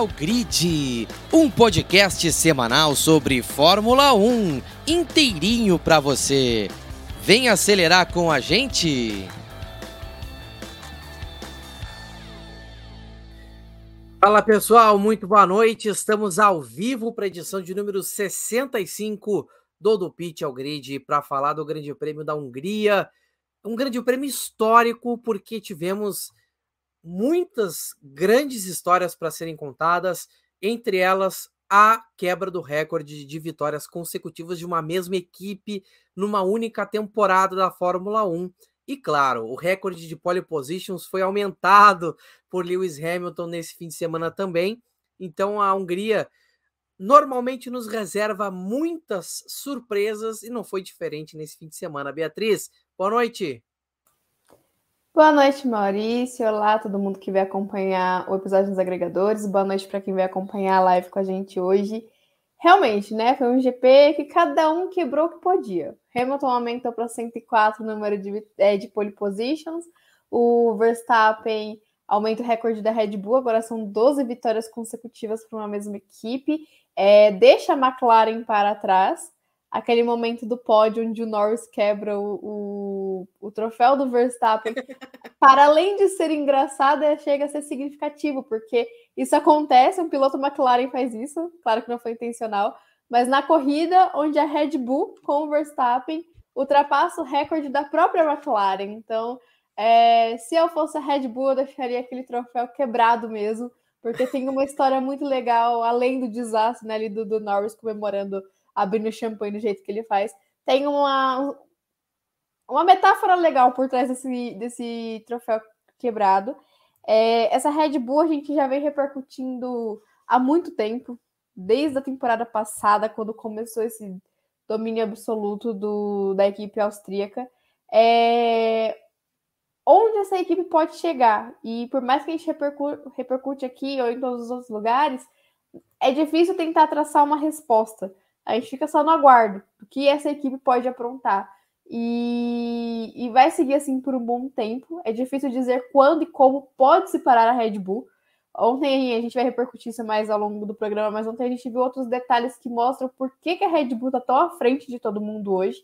Ao Grid, um podcast semanal sobre Fórmula 1, inteirinho para você. Vem acelerar com a gente. Fala pessoal, muito boa noite. Estamos ao vivo para a edição de número 65 do Do Pitch ao Grid para falar do Grande Prêmio da Hungria. Um grande prêmio histórico porque tivemos muitas grandes histórias para serem contadas, entre elas a quebra do recorde de vitórias consecutivas de uma mesma equipe numa única temporada da Fórmula 1. E claro, o recorde de pole positions foi aumentado por Lewis Hamilton nesse fim de semana também. Então a Hungria normalmente nos reserva muitas surpresas e não foi diferente nesse fim de semana. Beatriz, boa noite. Boa noite, Maurício. Olá, todo mundo que vai acompanhar o episódio nos agregadores. Boa noite para quem vai acompanhar a live com a gente hoje. Realmente, né? Foi um GP que cada um quebrou o que podia. Hamilton aumentou para 104 o número de, é, de pole positions. O Verstappen aumenta o recorde da Red Bull. Agora são 12 vitórias consecutivas para uma mesma equipe. É, deixa a McLaren para trás aquele momento do pódio onde o Norris quebra o, o, o troféu do Verstappen, para além de ser engraçado, é, chega a ser significativo, porque isso acontece, um piloto McLaren faz isso, claro que não foi intencional, mas na corrida onde a Red Bull com o Verstappen ultrapassa o recorde da própria McLaren. Então, é, se eu fosse a Red Bull, eu deixaria aquele troféu quebrado mesmo, porque tem uma história muito legal, além do desastre né, ali do, do Norris comemorando abrindo champanhe do jeito que ele faz. Tem uma, uma metáfora legal por trás desse, desse troféu quebrado. É, essa Red Bull a gente já vem repercutindo há muito tempo, desde a temporada passada, quando começou esse domínio absoluto do, da equipe austríaca. É, onde essa equipe pode chegar? E por mais que a gente repercute, repercute aqui ou em todos os outros lugares, é difícil tentar traçar uma resposta. A gente fica só no aguardo do que essa equipe pode aprontar. E, e vai seguir assim por um bom tempo. É difícil dizer quando e como pode se parar a Red Bull. Ontem a gente vai repercutir isso mais ao longo do programa, mas ontem a gente viu outros detalhes que mostram por que, que a Red Bull está tão à frente de todo mundo hoje.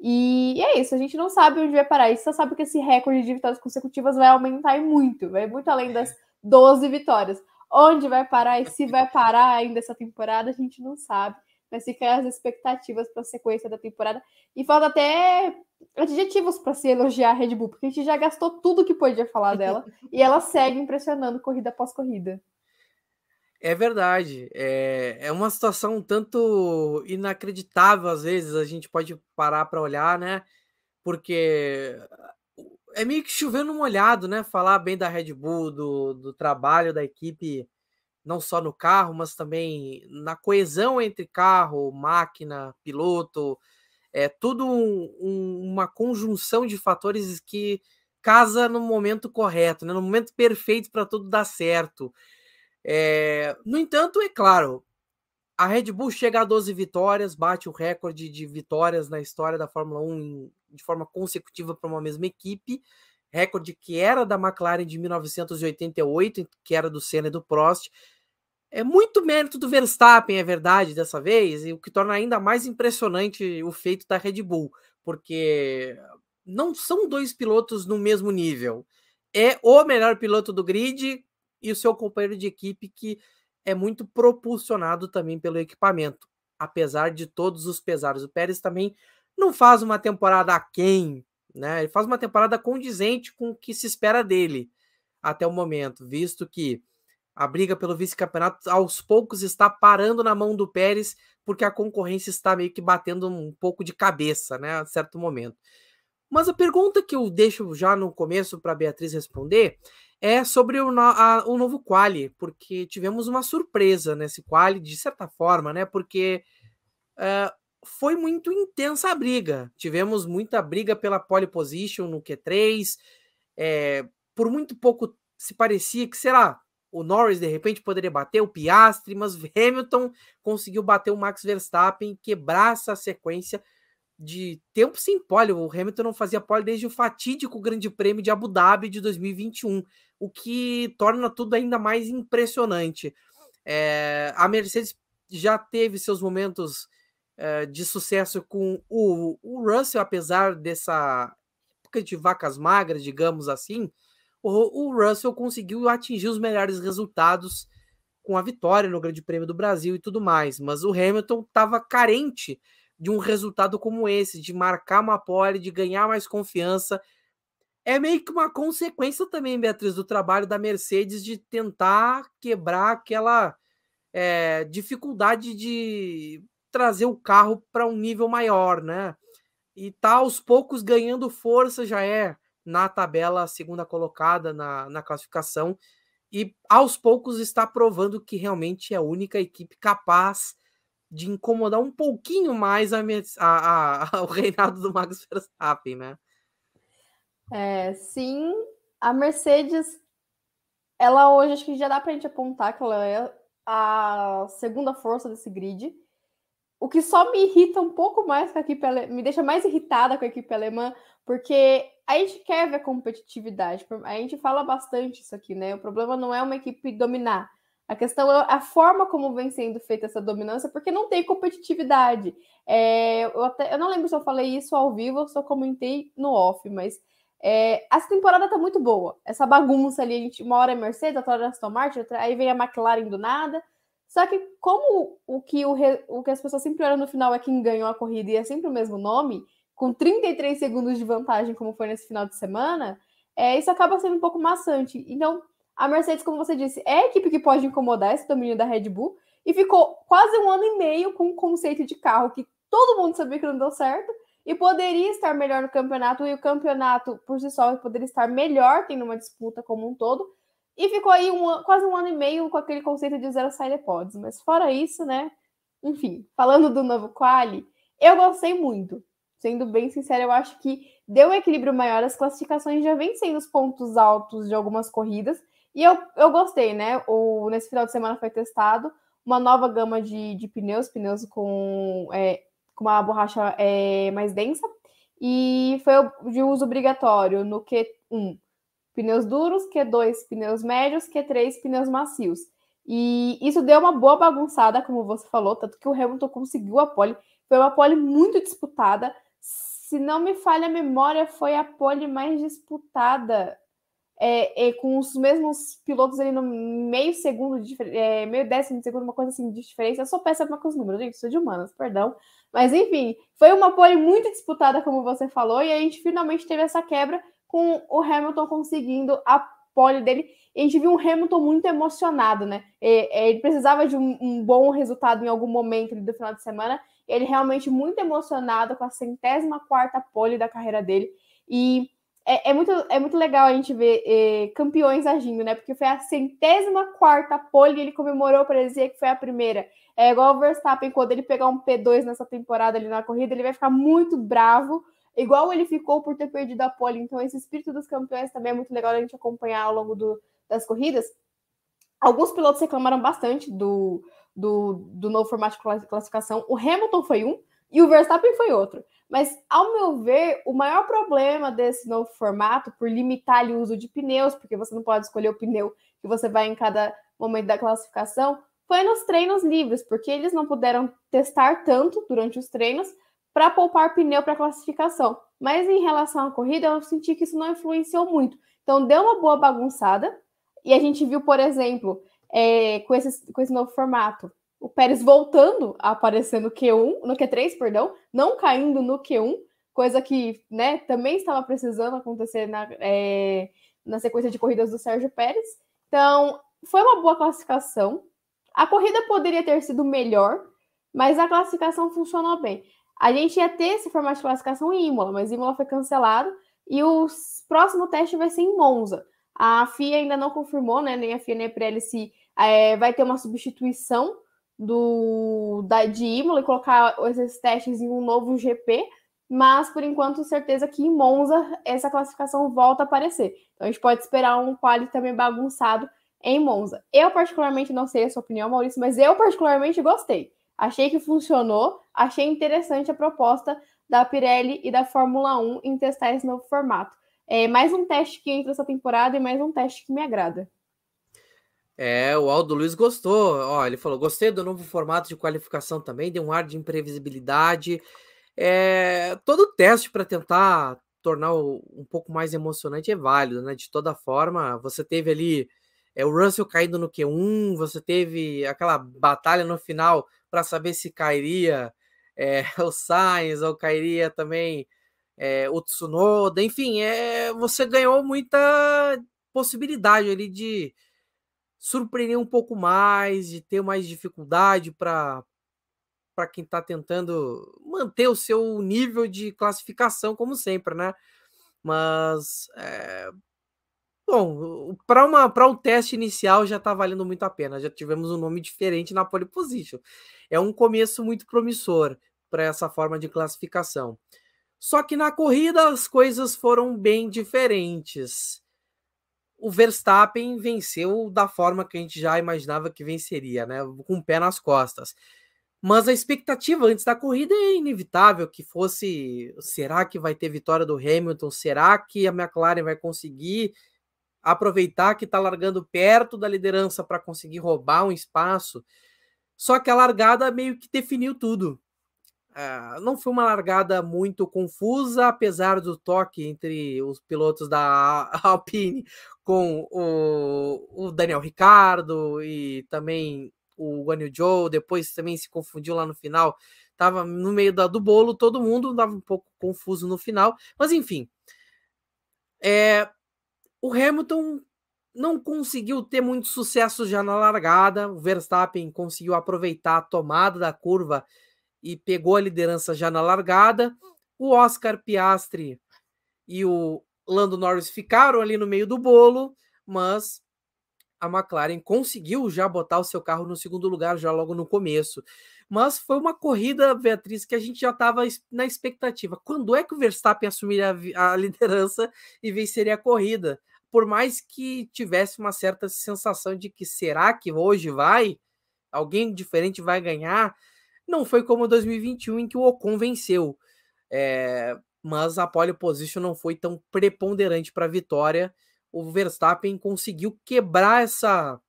E é isso, a gente não sabe onde vai parar. Gente só sabe que esse recorde de vitórias consecutivas vai aumentar muito, vai muito além das 12 vitórias. Onde vai parar e se vai parar ainda essa temporada, a gente não sabe mas fica as expectativas para a sequência da temporada. E falta até adjetivos para se elogiar a Red Bull, porque a gente já gastou tudo que podia falar dela e ela segue impressionando corrida após corrida. É verdade. É, é uma situação um tanto inacreditável, às vezes, a gente pode parar para olhar, né? Porque é meio que chovendo molhado, né? Falar bem da Red Bull, do, do trabalho da equipe não só no carro, mas também na coesão entre carro, máquina, piloto, é tudo um, um, uma conjunção de fatores que casa no momento correto, né? no momento perfeito para tudo dar certo. É, no entanto, é claro, a Red Bull chega a 12 vitórias, bate o recorde de vitórias na história da Fórmula 1 de forma consecutiva para uma mesma equipe, recorde que era da McLaren de 1988, que era do Senna e do Prost, é muito mérito do Verstappen, é verdade, dessa vez, e o que torna ainda mais impressionante o feito da Red Bull, porque não são dois pilotos no mesmo nível. É o melhor piloto do grid e o seu companheiro de equipe que é muito propulsionado também pelo equipamento, apesar de todos os pesares. O Pérez também não faz uma temporada aquém, né? Ele faz uma temporada condizente com o que se espera dele até o momento, visto que a briga pelo vice-campeonato aos poucos está parando na mão do Pérez, porque a concorrência está meio que batendo um pouco de cabeça, né, a certo momento. Mas a pergunta que eu deixo já no começo para Beatriz responder é sobre o, a, o novo quali, porque tivemos uma surpresa nesse quali, de certa forma, né? Porque uh, foi muito intensa a briga. Tivemos muita briga pela pole position no Q3. É, por muito pouco se parecia que, sei lá, o Norris de repente poderia bater o Piastri, mas Hamilton conseguiu bater o Max Verstappen, quebrar essa sequência de tempo sem pole. O Hamilton não fazia pole desde o fatídico Grande Prêmio de Abu Dhabi de 2021, o que torna tudo ainda mais impressionante. É, a Mercedes já teve seus momentos é, de sucesso com o, o Russell, apesar dessa época de vacas magras, digamos assim, o, Russell conseguiu atingir os melhores resultados com a vitória no Grande Prêmio do Brasil e tudo mais, mas o Hamilton estava carente de um resultado como esse, de marcar uma pole, de ganhar mais confiança. É meio que uma consequência também, Beatriz, do trabalho da Mercedes de tentar quebrar aquela é, dificuldade de trazer o carro para um nível maior, né? E tá aos poucos ganhando força, já é na tabela segunda colocada na, na classificação, e aos poucos está provando que realmente é a única equipe capaz de incomodar um pouquinho mais a, a, a, o reinado do Max Verstappen, né? É, sim, a Mercedes, ela hoje acho que já dá para a gente apontar que ela é a segunda força desse grid. O que só me irrita um pouco mais com a equipe alemã, me deixa mais irritada com a equipe alemã, porque a gente quer ver competitividade. A gente fala bastante isso aqui, né? O problema não é uma equipe dominar, a questão é a forma como vem sendo feita essa dominância, porque não tem competitividade. É, eu, até, eu não lembro se eu falei isso ao vivo ou se eu comentei no off, mas é, essa temporada tá muito boa. Essa bagunça ali, a gente, uma hora é Mercedes, outra hora é Aston Martin, outra, aí vem a McLaren do nada. Só que como o que, o, o que as pessoas sempre olham no final é quem ganhou a corrida e é sempre o mesmo nome, com 33 segundos de vantagem, como foi nesse final de semana, é, isso acaba sendo um pouco maçante. Então, a Mercedes, como você disse, é a equipe que pode incomodar esse domínio da Red Bull e ficou quase um ano e meio com um conceito de carro que todo mundo sabia que não deu certo e poderia estar melhor no campeonato e o campeonato por si só poderia estar melhor tendo uma disputa como um todo e ficou aí um, quase um ano e meio com aquele conceito de zero side pods. Mas fora isso, né? Enfim, falando do novo quali, eu gostei muito. Sendo bem sincero, eu acho que deu um equilíbrio maior. As classificações já vêm sendo os pontos altos de algumas corridas e eu, eu gostei, né? O, nesse final de semana foi testado uma nova gama de, de pneus, pneus com, é, com uma borracha é, mais densa, e foi de uso obrigatório no Q1, pneus duros, Q2, pneus médios, Q3, pneus macios. E isso deu uma boa bagunçada, como você falou, tanto que o Hamilton conseguiu a pole. Foi uma pole muito disputada. Se não me falha a memória, foi a pole mais disputada é, é, com os mesmos pilotos ali no meio segundo, de, é, meio décimo segundo, uma coisa assim de diferença. Eu sou péssima com os números, gente, sou de humanas, perdão. Mas enfim, foi uma pole muito disputada, como você falou, e a gente finalmente teve essa quebra com o Hamilton conseguindo a pole dele. E a gente viu um Hamilton muito emocionado, né? É, ele precisava de um, um, bom resultado em algum momento do final de semana. Ele realmente muito emocionado com a centésima quarta pole da carreira dele. E é, é, muito, é muito legal a gente ver é, campeões agindo, né? Porque foi a centésima quarta pole e ele comemorou para dizer que foi a primeira. É igual o Verstappen, quando ele pegar um P2 nessa temporada ali na corrida, ele vai ficar muito bravo, igual ele ficou por ter perdido a pole. Então, esse espírito dos campeões também é muito legal a gente acompanhar ao longo do, das corridas. Alguns pilotos reclamaram bastante do, do, do novo formato de classificação. O Hamilton foi um e o Verstappen foi outro. Mas, ao meu ver, o maior problema desse novo formato, por limitar o uso de pneus, porque você não pode escolher o pneu que você vai em cada momento da classificação, foi nos treinos livres, porque eles não puderam testar tanto durante os treinos para poupar pneu para classificação. Mas em relação à corrida, eu senti que isso não influenciou muito. Então, deu uma boa bagunçada. E a gente viu, por exemplo, é, com, esse, com esse novo formato, o Pérez voltando a aparecer no Q1, no Q3, perdão, não caindo no Q1, coisa que né, também estava precisando acontecer na, é, na sequência de corridas do Sérgio Pérez. Então, foi uma boa classificação. A corrida poderia ter sido melhor, mas a classificação funcionou bem. A gente ia ter esse formato de classificação em Imola, mas Imola foi cancelado e o próximo teste vai ser em Monza. A FIA ainda não confirmou, né? Nem a FIA nem a Pirelli se é, vai ter uma substituição do da, de Imola e colocar esses testes em um novo GP, mas por enquanto certeza que em Monza essa classificação volta a aparecer. Então a gente pode esperar um quali também bagunçado em Monza. Eu particularmente não sei a sua opinião, Maurício, mas eu particularmente gostei. Achei que funcionou, achei interessante a proposta da Pirelli e da Fórmula 1 em testar esse novo formato. É mais um teste que entra essa temporada e mais um teste que me agrada. É, o Aldo Luiz gostou. Ó, ele falou: gostei do novo formato de qualificação também, deu um ar de imprevisibilidade. É, todo teste para tentar tornar um pouco mais emocionante é válido, né? De toda forma, você teve ali é, o Russell caindo no Q1, você teve aquela batalha no final para saber se cairia é, o Sainz ou cairia também é, o Tsunoda, enfim, é, você ganhou muita possibilidade ali de surpreender um pouco mais, de ter mais dificuldade para para quem está tentando manter o seu nível de classificação, como sempre, né? Mas é, Bom, para um teste inicial já está valendo muito a pena. Já tivemos um nome diferente na pole position. É um começo muito promissor para essa forma de classificação. Só que na corrida as coisas foram bem diferentes. O Verstappen venceu da forma que a gente já imaginava que venceria, né? Com o pé nas costas. Mas a expectativa antes da corrida é inevitável que fosse: será que vai ter vitória do Hamilton? Será que a McLaren vai conseguir aproveitar que está largando perto da liderança para conseguir roubar um espaço. Só que a largada meio que definiu tudo. Uh, não foi uma largada muito confusa, apesar do toque entre os pilotos da Alpine com o, o Daniel Ricardo e também o Guanyu Joe, depois também se confundiu lá no final, estava no meio da, do bolo, todo mundo estava um pouco confuso no final, mas enfim. É, o Hamilton não conseguiu ter muito sucesso já na largada. O Verstappen conseguiu aproveitar a tomada da curva e pegou a liderança já na largada. O Oscar Piastri e o Lando Norris ficaram ali no meio do bolo, mas a McLaren conseguiu já botar o seu carro no segundo lugar já logo no começo. Mas foi uma corrida, Beatriz, que a gente já estava na expectativa. Quando é que o Verstappen assumiria a liderança e venceria a corrida? Por mais que tivesse uma certa sensação de que será que hoje vai, alguém diferente vai ganhar, não foi como 2021 em que o Ocon venceu. É, mas a pole position não foi tão preponderante para a vitória. O Verstappen conseguiu quebrar essa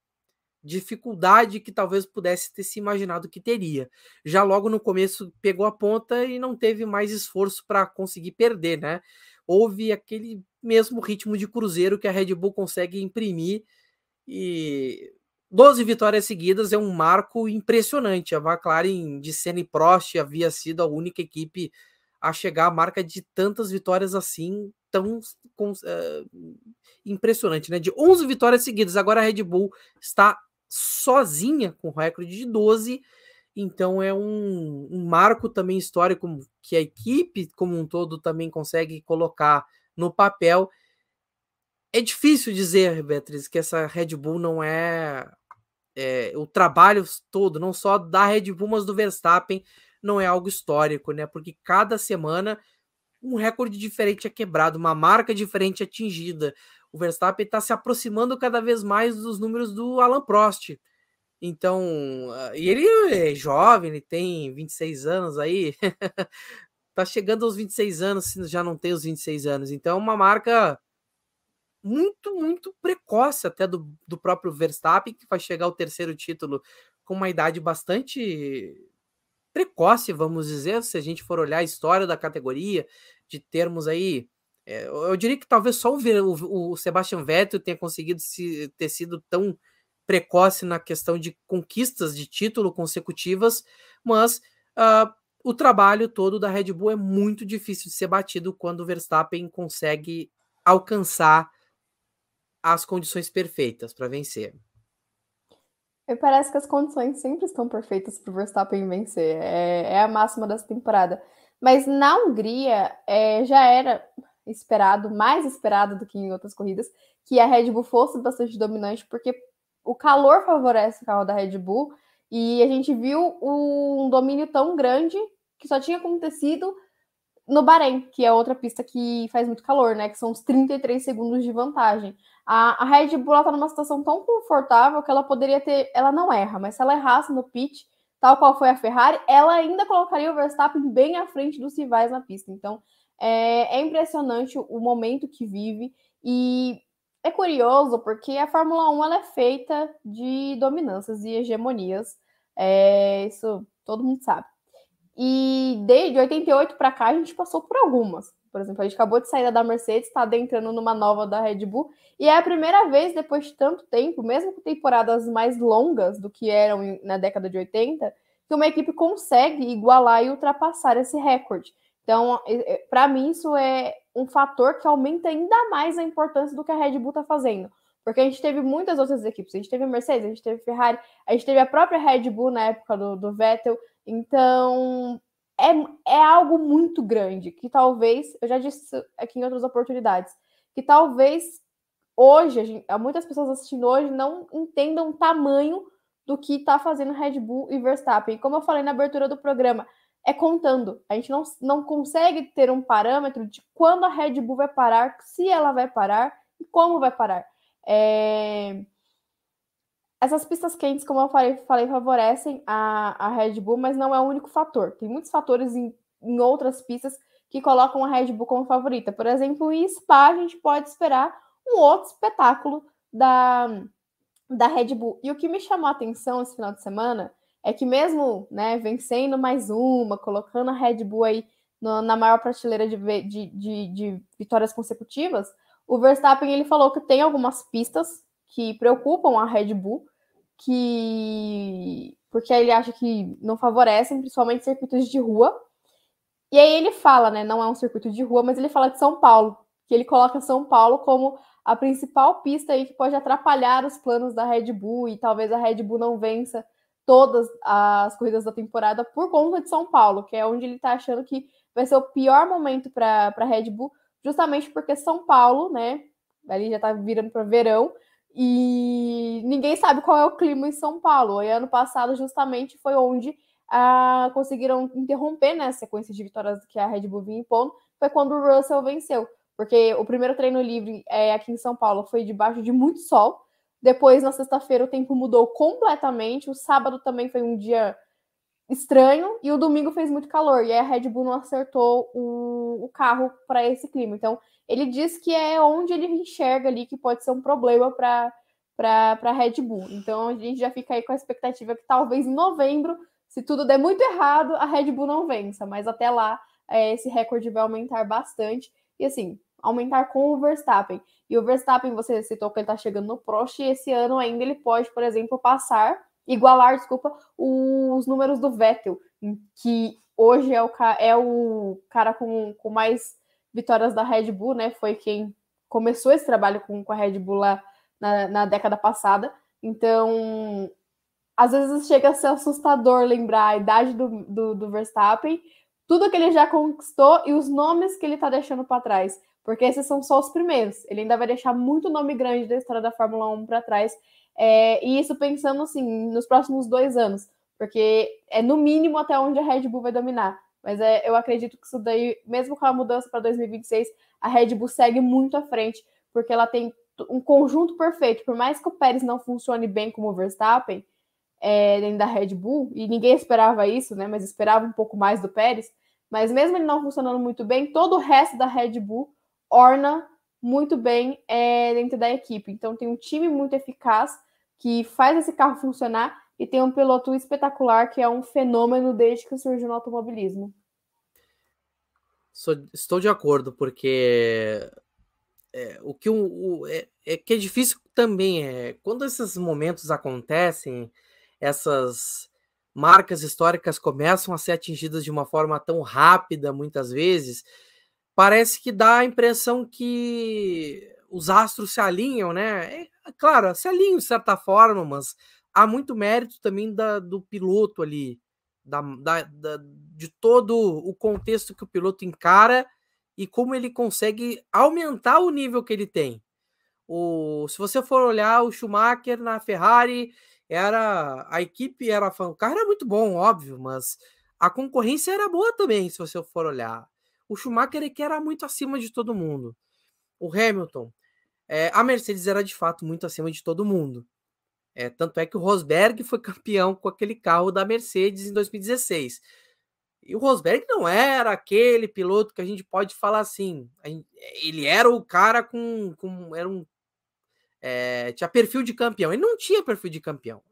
dificuldade que talvez pudesse ter se imaginado que teria. Já logo no começo pegou a ponta e não teve mais esforço para conseguir perder, né? Houve aquele mesmo ritmo de cruzeiro que a Red Bull consegue imprimir e 12 vitórias seguidas é um marco impressionante. A McLaren de Senna e Prost havia sido a única equipe a chegar à marca de tantas vitórias assim, tão uh, impressionante, né? De 11 vitórias seguidas. Agora a Red Bull está sozinha com o recorde de 12. Então é um, um marco também histórico que a equipe como um todo também consegue colocar no papel. É difícil dizer, Beatriz, que essa Red Bull não é, é, o trabalho todo, não só da Red Bull, mas do Verstappen, não é algo histórico, né? Porque cada semana um recorde diferente é quebrado, uma marca diferente é atingida. O Verstappen está se aproximando cada vez mais dos números do Alan Prost. Então, ah, e ele é jovem, ele tem 26 anos aí, tá chegando aos 26 anos, se já não tem os 26 anos. Então, é uma marca muito, muito precoce até do, do próprio Verstappen, que vai chegar ao terceiro título com uma idade bastante precoce, vamos dizer, se a gente for olhar a história da categoria, de termos aí. É, eu diria que talvez só o, o, o Sebastian Vettel tenha conseguido se, ter sido tão precoce na questão de conquistas de título consecutivas, mas uh, o trabalho todo da Red Bull é muito difícil de ser batido quando o Verstappen consegue alcançar as condições perfeitas para vencer. Me parece que as condições sempre estão perfeitas para o Verstappen vencer. É, é, a máxima dessa temporada. Mas na Hungria é, já era esperado, mais esperado do que em outras corridas, que a Red Bull fosse bastante dominante, porque o calor favorece o carro da Red Bull. E a gente viu um domínio tão grande que só tinha acontecido no Bahrein, que é outra pista que faz muito calor, né? Que são os 33 segundos de vantagem. A, a Red Bull está numa situação tão confortável que ela poderia ter. Ela não erra, mas se ela errasse no pit, tal qual foi a Ferrari, ela ainda colocaria o Verstappen bem à frente dos rivais na pista. Então é, é impressionante o momento que vive. E é curioso porque a Fórmula 1 ela é feita de dominâncias e hegemonias. É, isso todo mundo sabe. E desde 88 para cá a gente passou por algumas. Por exemplo, a gente acabou de sair da Mercedes, está adentrando numa nova da Red Bull, e é a primeira vez depois de tanto tempo, mesmo com temporadas mais longas do que eram na década de 80, que uma equipe consegue igualar e ultrapassar esse recorde. Então, para mim, isso é um fator que aumenta ainda mais a importância do que a Red Bull está fazendo. Porque a gente teve muitas outras equipes. A gente teve a Mercedes, a gente teve a Ferrari, a gente teve a própria Red Bull na época do, do Vettel. Então, é, é algo muito grande que talvez, eu já disse aqui em outras oportunidades, que talvez hoje, gente, muitas pessoas assistindo hoje não entendam o tamanho do que está fazendo Red Bull e Verstappen. Como eu falei na abertura do programa, é contando. A gente não, não consegue ter um parâmetro de quando a Red Bull vai parar, se ela vai parar e como vai parar. É... Essas pistas quentes, como eu falei, falei favorecem a, a Red Bull, mas não é o único fator. Tem muitos fatores em, em outras pistas que colocam a Red Bull como favorita. Por exemplo, em Spa, a gente pode esperar um outro espetáculo da, da Red Bull. E o que me chamou a atenção esse final de semana é que mesmo né, vencendo mais uma, colocando a Red Bull aí no, na maior prateleira de, de, de, de, vitórias consecutivas, o Verstappen ele falou que tem algumas pistas que preocupam a Red Bull, que porque ele acha que não favorecem, principalmente circuitos de rua. E aí ele fala, né, não é um circuito de rua, mas ele fala de São Paulo, que ele coloca São Paulo como a principal pista aí que pode atrapalhar os planos da Red Bull e talvez a Red Bull não vença todas as corridas da temporada por conta de São Paulo, que é onde ele está achando que vai ser o pior momento para a Red Bull, justamente porque São Paulo, né? Ali já está virando para verão e ninguém sabe qual é o clima em São Paulo. E ano passado, justamente, foi onde ah, conseguiram interromper né, a sequência de vitórias que a Red Bull vinha impondo, foi quando o Russell venceu. Porque o primeiro treino livre é, aqui em São Paulo foi debaixo de muito sol, depois, na sexta-feira, o tempo mudou completamente. O sábado também foi um dia estranho e o domingo fez muito calor. E a Red Bull não acertou o, o carro para esse clima. Então, ele diz que é onde ele enxerga ali que pode ser um problema para para a Red Bull. Então, a gente já fica aí com a expectativa que talvez em novembro, se tudo der muito errado, a Red Bull não vença. Mas até lá, é, esse recorde vai aumentar bastante. E assim, aumentar com o Verstappen. E o Verstappen, você citou que ele está chegando no Prost, e esse ano ainda ele pode, por exemplo, passar, igualar, desculpa, os números do Vettel, que hoje é o, é o cara com, com mais vitórias da Red Bull, né? Foi quem começou esse trabalho com, com a Red Bull lá na, na década passada. Então, às vezes chega a ser assustador lembrar a idade do, do, do Verstappen, tudo que ele já conquistou e os nomes que ele está deixando para trás porque esses são só os primeiros. Ele ainda vai deixar muito nome grande da história da Fórmula 1 para trás. É, e isso pensando assim, nos próximos dois anos, porque é no mínimo até onde a Red Bull vai dominar. Mas é, eu acredito que isso daí, mesmo com a mudança para 2026, a Red Bull segue muito à frente, porque ela tem um conjunto perfeito. Por mais que o Pérez não funcione bem como o Verstappen, é, dentro da Red Bull, e ninguém esperava isso, né? Mas esperava um pouco mais do Pérez. Mas mesmo ele não funcionando muito bem, todo o resto da Red Bull orna muito bem é, dentro da equipe. Então tem um time muito eficaz que faz esse carro funcionar e tem um piloto espetacular que é um fenômeno desde que surgiu no automobilismo. Sou, estou de acordo, porque é, o que o, o é, é, que é difícil também é quando esses momentos acontecem, essas marcas históricas começam a ser atingidas de uma forma tão rápida, muitas vezes, parece que dá a impressão que os astros se alinham, né? É, claro, se alinham de certa forma, mas há muito mérito também da, do piloto ali, da, da, da, de todo o contexto que o piloto encara e como ele consegue aumentar o nível que ele tem. O, se você for olhar o Schumacher na Ferrari, era a equipe era o carro era muito bom, óbvio, mas a concorrência era boa também, se você for olhar. O Schumacher é que era muito acima de todo mundo. O Hamilton, é, a Mercedes era de fato muito acima de todo mundo. É, tanto é que o Rosberg foi campeão com aquele carro da Mercedes em 2016. E o Rosberg não era aquele piloto que a gente pode falar assim. Ele era o cara com. com era um é, tinha perfil de campeão. Ele não tinha perfil de campeão,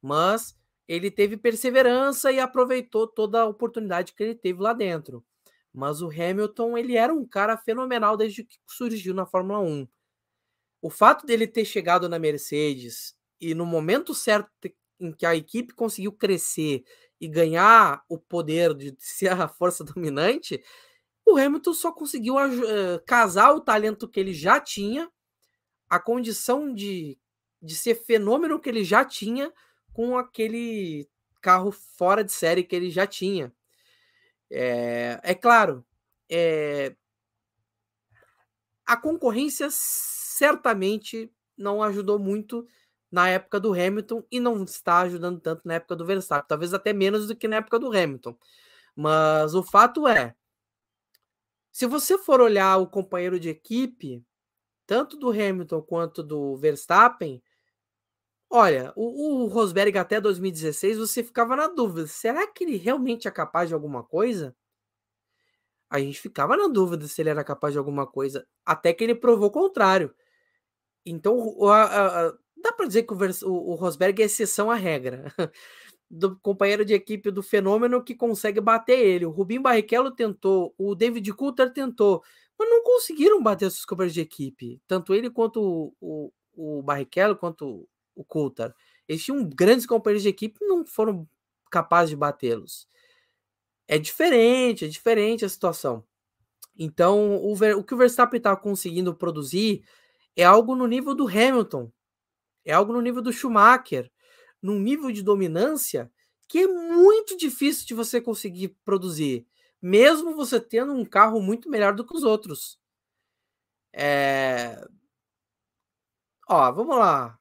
mas ele teve perseverança e aproveitou toda a oportunidade que ele teve lá dentro. Mas o Hamilton, ele era um cara fenomenal desde que surgiu na Fórmula 1. O fato dele ter chegado na Mercedes e no momento certo em que a equipe conseguiu crescer e ganhar o poder de ser a força dominante, o Hamilton só conseguiu uh, casar o talento que ele já tinha, a condição de, de ser fenômeno que ele já tinha, com aquele carro fora de série que ele já tinha. É, é claro, é, a concorrência certamente não ajudou muito na época do Hamilton e não está ajudando tanto na época do Verstappen, talvez até menos do que na época do Hamilton. Mas o fato é, se você for olhar o companheiro de equipe, tanto do Hamilton quanto do Verstappen, olha, o, o Rosberg até 2016 você ficava na dúvida: será que ele realmente é capaz de alguma coisa? A gente ficava na dúvida se ele era capaz de alguma coisa, até que ele provou o contrário. Então, a, a, dá para dizer que o, o, Rosberg é exceção à regra. do companheiro de equipe do Fenômeno que consegue bater ele. O Rubinho Barrichello tentou, o David Coulter tentou, mas não conseguiram bater seus companheiros de equipe. Tanto ele quanto o, o, o Barrichello, quanto o Coulter. Eles tinham grandes companheiros de equipe não foram capazes de batê-los. É diferente, é diferente a situação. Então, o, o que o Verstappen está conseguindo produzir é algo no nível do Hamilton, é algo no nível do Schumacher, num nível de dominância que é muito difícil de você conseguir produzir, mesmo você tendo um carro muito melhor do que os outros. É... Ó, vamos lá.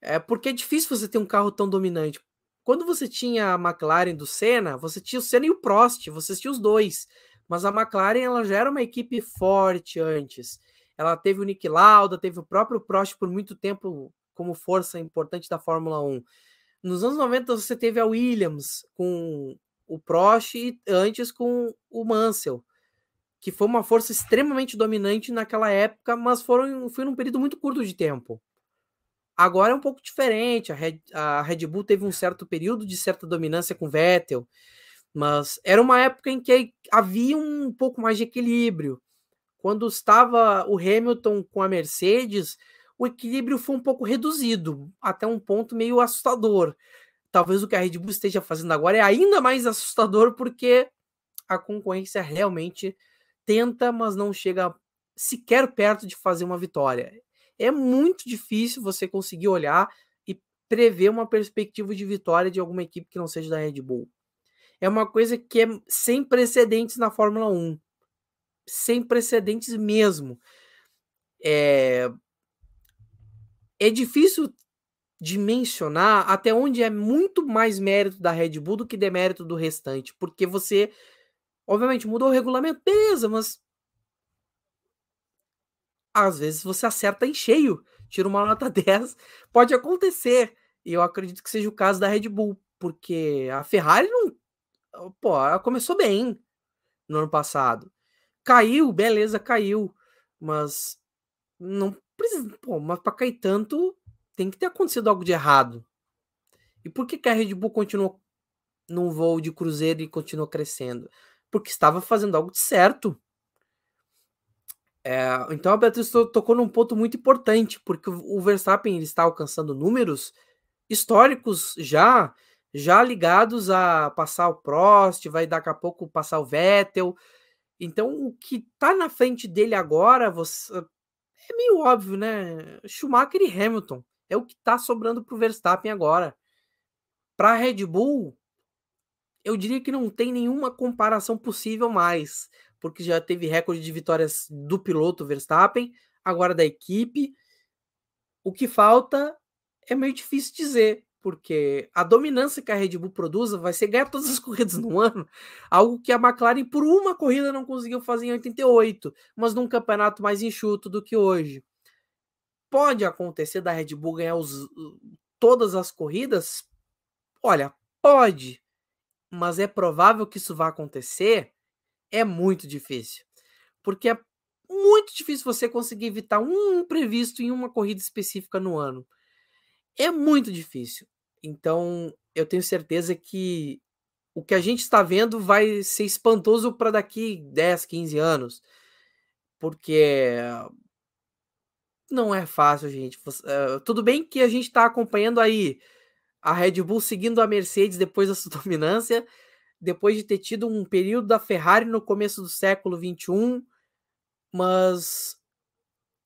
É porque é difícil você ter um carro tão dominante. Quando você tinha a McLaren do Senna, você tinha o Senna e o Prost, você tinha os dois. Mas a McLaren ela já era uma equipe forte antes. Ela teve o Nick Lauda, teve o próprio Prost por muito tempo como força importante da Fórmula 1. Nos anos 90 você teve a Williams com o Prost e antes com o Mansell, que foi uma força extremamente dominante naquela época, mas foram, foi num período muito curto de tempo. Agora é um pouco diferente. A Red, a Red Bull teve um certo período de certa dominância com Vettel, mas era uma época em que havia um pouco mais de equilíbrio. Quando estava o Hamilton com a Mercedes, o equilíbrio foi um pouco reduzido, até um ponto meio assustador. Talvez o que a Red Bull esteja fazendo agora é ainda mais assustador, porque a concorrência realmente tenta, mas não chega sequer perto de fazer uma vitória. É muito difícil você conseguir olhar e prever uma perspectiva de vitória de alguma equipe que não seja da Red Bull. É uma coisa que é sem precedentes na Fórmula 1. Sem precedentes mesmo. É, é difícil dimensionar até onde é muito mais mérito da Red Bull do que demérito do restante, porque você, obviamente, mudou o regulamento, beleza, mas às vezes você acerta em cheio, tira uma nota 10, pode acontecer, e eu acredito que seja o caso da Red Bull, porque a Ferrari não, pô, ela começou bem no ano passado, caiu, beleza, caiu, mas não precisa, pô, mas para cair tanto, tem que ter acontecido algo de errado. E por que, que a Red Bull continuou num voo de cruzeiro e continuou crescendo? Porque estava fazendo algo de certo. É, então a Beatriz tocou num ponto muito importante, porque o Verstappen está alcançando números históricos já, já ligados a passar o Prost, vai daqui a pouco passar o Vettel. Então o que está na frente dele agora, você, é meio óbvio, né? Schumacher e Hamilton é o que está sobrando para o Verstappen agora. Para a Red Bull, eu diria que não tem nenhuma comparação possível mais, porque já teve recorde de vitórias do piloto Verstappen, agora da equipe. O que falta é meio difícil dizer, porque a dominância que a Red Bull produz vai ser ganhar todas as corridas no ano, algo que a McLaren por uma corrida não conseguiu fazer em 88, mas num campeonato mais enxuto do que hoje. Pode acontecer da Red Bull ganhar os, todas as corridas? Olha, pode, mas é provável que isso vá acontecer? É muito difícil, porque muito difícil você conseguir evitar um imprevisto em uma corrida específica no ano. É muito difícil. Então, eu tenho certeza que o que a gente está vendo vai ser espantoso para daqui 10, 15 anos. Porque não é fácil, gente. Uh, tudo bem que a gente está acompanhando aí a Red Bull seguindo a Mercedes depois da sua dominância, depois de ter tido um período da Ferrari no começo do século 21, mas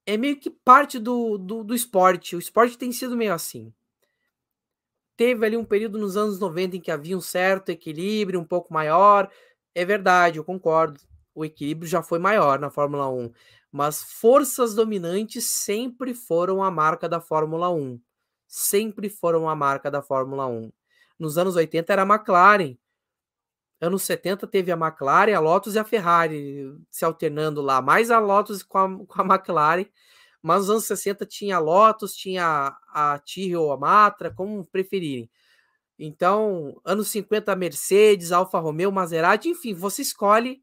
é meio que parte do, do, do esporte. O esporte tem sido meio assim. Teve ali um período nos anos 90 em que havia um certo equilíbrio, um pouco maior. É verdade, eu concordo. O equilíbrio já foi maior na Fórmula 1. Mas forças dominantes sempre foram a marca da Fórmula 1. Sempre foram a marca da Fórmula 1. Nos anos 80 era a McLaren. Anos 70 teve a McLaren, a Lotus e a Ferrari se alternando lá. Mais a Lotus com a, com a McLaren. Mas nos anos 60 tinha a Lotus, tinha a, a Tyrrell ou a Matra, como preferirem. Então, anos 50 a Mercedes, Alfa Romeo, Maserati, enfim, você escolhe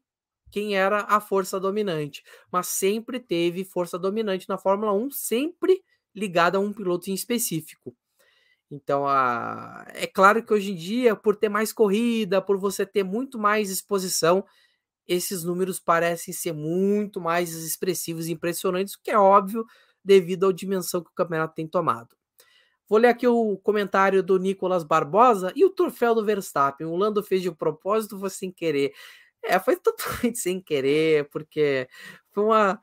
quem era a força dominante. Mas sempre teve força dominante na Fórmula 1, sempre ligada a um piloto em específico. Então, a... é claro que hoje em dia, por ter mais corrida, por você ter muito mais exposição, esses números parecem ser muito mais expressivos e impressionantes, o que é óbvio devido à dimensão que o campeonato tem tomado. Vou ler aqui o comentário do Nicolas Barbosa e o troféu do Verstappen. O Lando fez de propósito, foi sem querer. É, foi totalmente sem querer, porque foi uma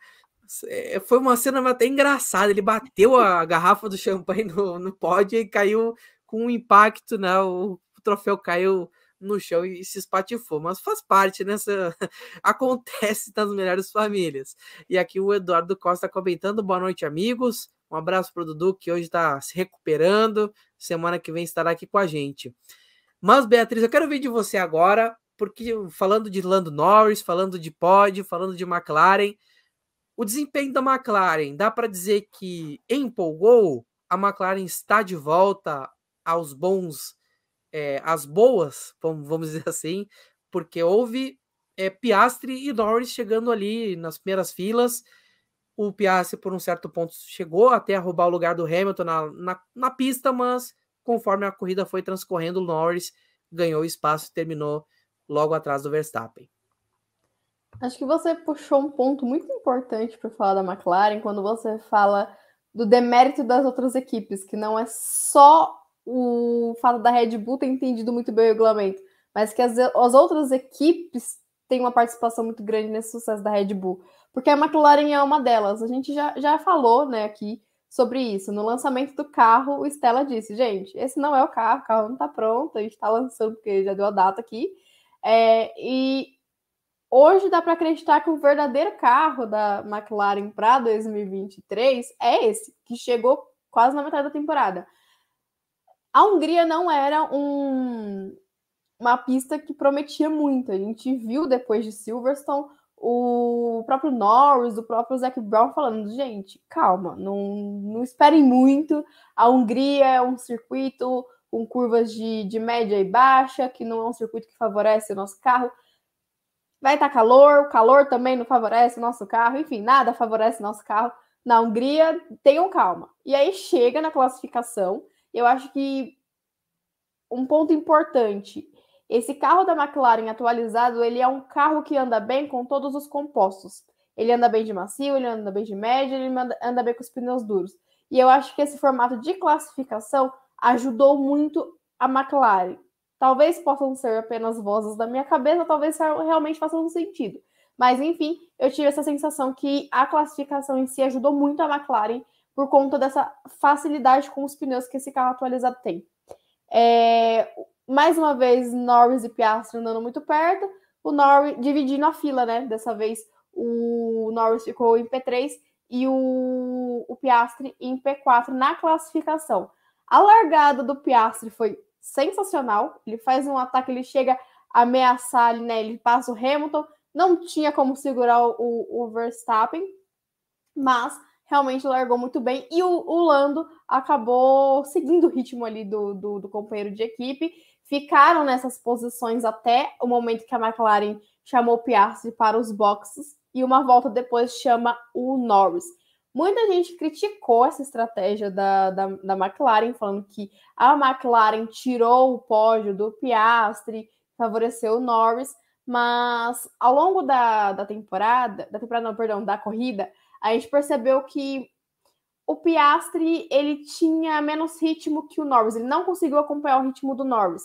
foi uma cena até engraçada. Ele bateu a garrafa do champanhe no, no pódio e caiu com um impacto, né? O, troféu caiu no chão e se espatifou, mas faz parte, né? acontece nas melhores famílias. E aqui o Eduardo Costa comentando: boa noite, amigos. Um abraço para o Dudu, que hoje está se recuperando. Semana que vem estará aqui com a gente. Mas, Beatriz, eu quero ver de você agora, porque falando de Lando Norris, falando de Pod, falando de McLaren, o desempenho da McLaren, dá para dizer que empolgou? A McLaren está de volta aos bons, é, às boas, vamos dizer assim, porque houve é, Piastri e Norris chegando ali nas primeiras filas. O Piastri, por um certo ponto, chegou até a roubar o lugar do Hamilton na, na, na pista, mas conforme a corrida foi transcorrendo, o Norris ganhou espaço e terminou logo atrás do Verstappen. Acho que você puxou um ponto muito importante para falar da McLaren quando você fala do demérito das outras equipes, que não é só o fato da Red Bull ter entendido muito bem o regulamento, mas que as, as outras equipes têm uma participação muito grande nesse sucesso da Red Bull. Porque a McLaren é uma delas. A gente já, já falou né, aqui sobre isso. No lançamento do carro, o Stella disse: gente, esse não é o carro, o carro não está pronto, a gente está lançando porque já deu a data aqui. É, e hoje dá para acreditar que o verdadeiro carro da McLaren para 2023 é esse, que chegou quase na metade da temporada. A Hungria não era um, uma pista que prometia muito. A gente viu depois de Silverstone o próprio Norris, o próprio Zac Brown falando: gente, calma, não, não esperem muito. A Hungria é um circuito com curvas de, de média e baixa, que não é um circuito que favorece o nosso carro. Vai estar tá calor, o calor também não favorece o nosso carro, enfim, nada favorece o nosso carro. Na Hungria, tenham calma. E aí chega na classificação, eu acho que um ponto importante, esse carro da McLaren atualizado, ele é um carro que anda bem com todos os compostos. Ele anda bem de macio, ele anda bem de médio, ele anda bem com os pneus duros. E eu acho que esse formato de classificação ajudou muito a McLaren. Talvez possam ser apenas vozes da minha cabeça, talvez realmente façam sentido. Mas, enfim, eu tive essa sensação que a classificação em si ajudou muito a McLaren por conta dessa facilidade com os pneus que esse carro atualizado tem. É, mais uma vez, Norris e Piastri andando muito perto, o Norris dividindo a fila, né? Dessa vez o Norris ficou em P3 e o, o Piastri em P4 na classificação. A largada do Piastri foi sensacional. Ele faz um ataque, ele chega a ameaçar ali, né? Ele passa o Hamilton, não tinha como segurar o, o Verstappen, mas realmente largou muito bem. E o, o Lando acabou seguindo o ritmo ali do, do, do, companheiro de equipe. Ficaram nessas posições até o momento que a McLaren chamou o Piastri para os boxes. e uma volta depois chama o Norris. Muita gente criticou essa estratégia da, da, da McLaren, falando que a McLaren tirou o pódio do Piastri, favoreceu o Norris, mas ao longo da, da temporada, da temporada, não, perdão, da corrida, a gente percebeu que o Piastri ele tinha menos ritmo que o Norris, ele não conseguiu acompanhar o ritmo do Norris.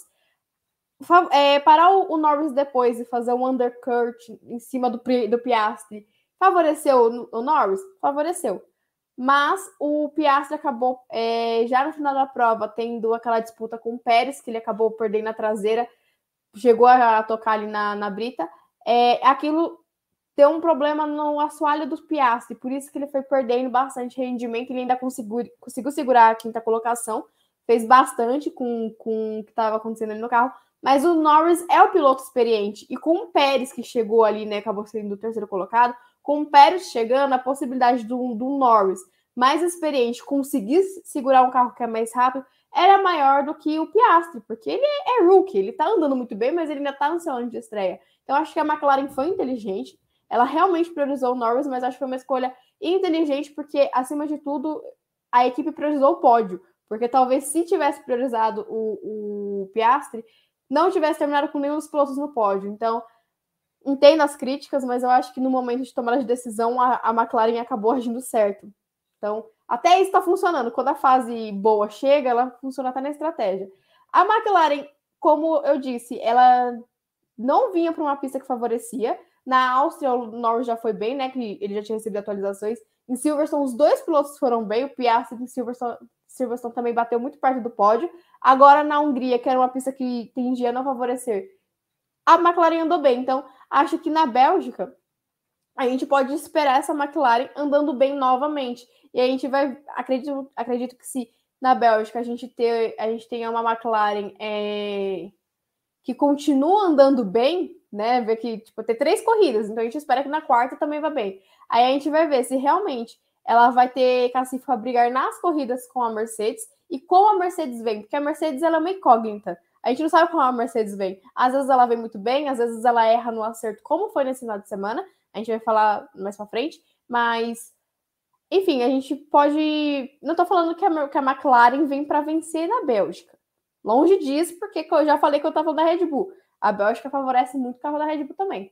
É, parar o, o, Norris depois e fazer um undercut em cima do, do Piastri favoreceu o, Norris? Favoreceu. Mas o Piastri acabou, é, já no final da prova, tendo aquela disputa com o Pérez, que ele acabou perdendo a traseira, chegou a tocar ali na, na brita. É, aquilo deu um problema no assoalho dos Piastri, por isso que ele foi perdendo bastante rendimento. Ele ainda conseguiu, conseguiu segurar a quinta colocação, fez bastante com, com o que estava acontecendo ali no carro. Mas o Norris é o piloto experiente, e com o Pérez, que chegou ali, né, acabou sendo o terceiro colocado, com o Pérez chegando, a possibilidade do, do Norris mais experiente conseguir segurar um carro que é mais rápido era maior do que o Piastri, porque ele é, é rookie, ele tá andando muito bem, mas ele ainda tá no seu ano de estreia. Então acho que a McLaren foi inteligente, ela realmente priorizou o Norris, mas acho que foi uma escolha inteligente, porque acima de tudo a equipe priorizou o pódio, porque talvez se tivesse priorizado o, o Piastri, não tivesse terminado com nenhum dos pilotos no pódio. Então, entendo as críticas, mas eu acho que no momento de tomar de decisão, a, a McLaren acabou agindo certo. Então, até isso está funcionando. Quando a fase boa chega, ela funciona até na estratégia. A McLaren, como eu disse, ela não vinha para uma pista que favorecia. Na Áustria, o Norris já foi bem, né? Que ele já tinha recebido atualizações. Em Silverstone, os dois pilotos foram bem. O Piastri em Silverstone, Silverstone também bateu muito perto do pódio. Agora, na Hungria, que era uma pista que tendia a não favorecer, a McLaren andou bem. Então, acho que na Bélgica, a gente pode esperar essa McLaren andando bem novamente. E a gente vai, acredito, acredito que se na Bélgica a gente ter, a gente tenha uma McLaren é, que continua andando bem, né? Ver que tipo ter três corridas, então a gente espera que na quarta também vá bem. Aí a gente vai ver se realmente ela vai ter cacife para brigar nas corridas com a Mercedes e como a Mercedes vem, porque a Mercedes ela é uma incógnita. A gente não sabe como a Mercedes vem. Às vezes ela vem muito bem, às vezes ela erra no acerto, como foi nesse final de semana. A gente vai falar mais para frente, mas enfim, a gente pode. Não estou falando que a, que a McLaren vem para vencer na Bélgica. Longe disso, porque eu já falei que eu falando da Red Bull. A Bélgica favorece muito o carro da Red Bull também.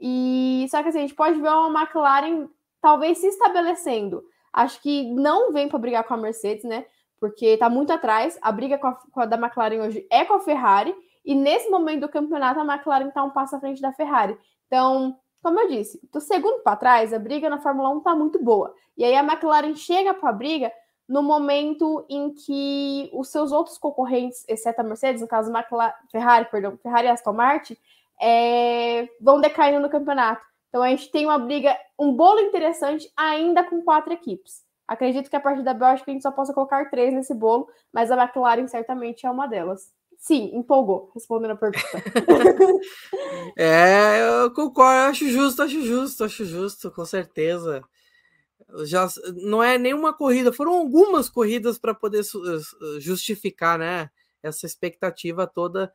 E só que assim, a gente pode ver uma McLaren talvez se estabelecendo. Acho que não vem para brigar com a Mercedes, né? Porque está muito atrás. A briga com a, com a, da McLaren hoje é com a Ferrari. E nesse momento do campeonato, a McLaren está um passo à frente da Ferrari. Então, como eu disse, do segundo para trás, a briga na Fórmula 1 está muito boa. E aí a McLaren chega para a briga no momento em que os seus outros concorrentes, exceto a Mercedes, no caso McLaren, Ferrari, perdão, Ferrari e Aston Martin, é, vão decaindo no campeonato. Então a gente tem uma briga, um bolo interessante ainda com quatro equipes. Acredito que a partir da Bélgica a gente só possa colocar três nesse bolo, mas a McLaren certamente é uma delas. Sim, empolgou, respondendo a pergunta. é, eu concordo, acho justo, acho justo, acho justo, com certeza. Já não é nenhuma corrida, foram algumas corridas para poder justificar, né, essa expectativa toda.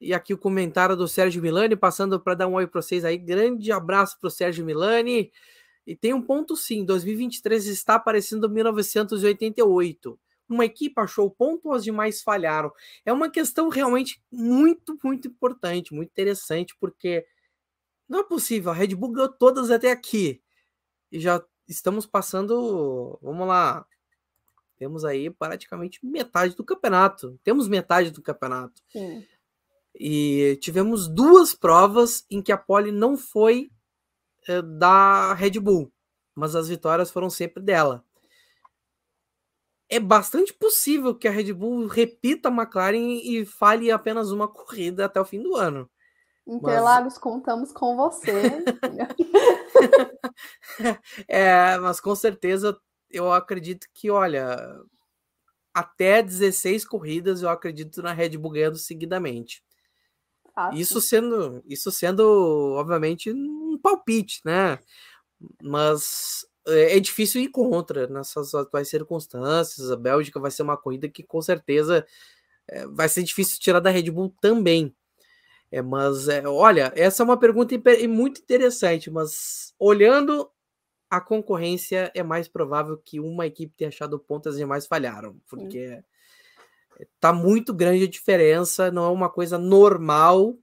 E aqui o comentário do Sérgio Milani, passando para dar um oi para vocês aí. Grande abraço para o Sérgio Milani. E tem um ponto sim, 2023 está parecendo 1988 uma equipe achou ponto, as demais falharam. É uma questão realmente muito, muito importante, muito interessante, porque não é possível. A Red Bull ganhou todas até aqui. E já estamos passando. Vamos lá. Temos aí praticamente metade do campeonato. Temos metade do campeonato. Sim. E tivemos duas provas em que a pole não foi da Red Bull, mas as vitórias foram sempre dela é bastante possível que a Red Bull repita a McLaren e fale apenas uma corrida até o fim do ano. Interlagos, mas... contamos com você. é, mas com certeza eu acredito que, olha, até 16 corridas eu acredito na Red Bull ganhando seguidamente. Isso sendo, isso sendo, obviamente, palpite, né? Mas é, é difícil ir contra nessas atuais circunstâncias. A Bélgica vai ser uma corrida que com certeza é, vai ser difícil tirar da Red Bull também. É, mas é, olha, essa é uma pergunta muito interessante, mas olhando a concorrência, é mais provável que uma equipe tenha achado pontas e mais falharam, porque Sim. tá muito grande a diferença, não é uma coisa normal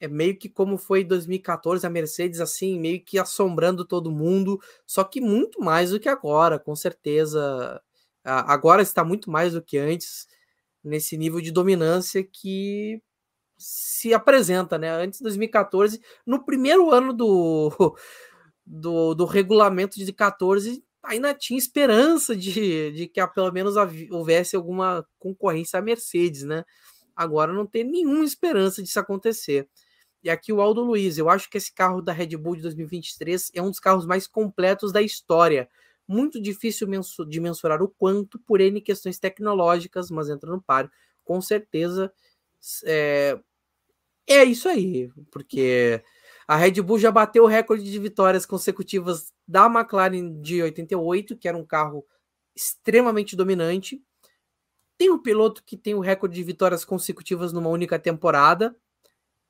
é meio que como foi 2014 a Mercedes assim, meio que assombrando todo mundo, só que muito mais do que agora, com certeza. Agora está muito mais do que antes nesse nível de dominância que se apresenta, né? Antes de 2014, no primeiro ano do, do, do regulamento de 14, ainda tinha esperança de, de que pelo menos houvesse alguma concorrência à Mercedes, né? Agora não tem nenhuma esperança disso acontecer. E aqui o Aldo Luiz, eu acho que esse carro da Red Bull de 2023 é um dos carros mais completos da história. Muito difícil de mensurar o quanto por N questões tecnológicas, mas entra no páreo. Com certeza é, é isso aí, porque a Red Bull já bateu o recorde de vitórias consecutivas da McLaren de 88, que era um carro extremamente dominante. Tem um piloto que tem o recorde de vitórias consecutivas numa única temporada,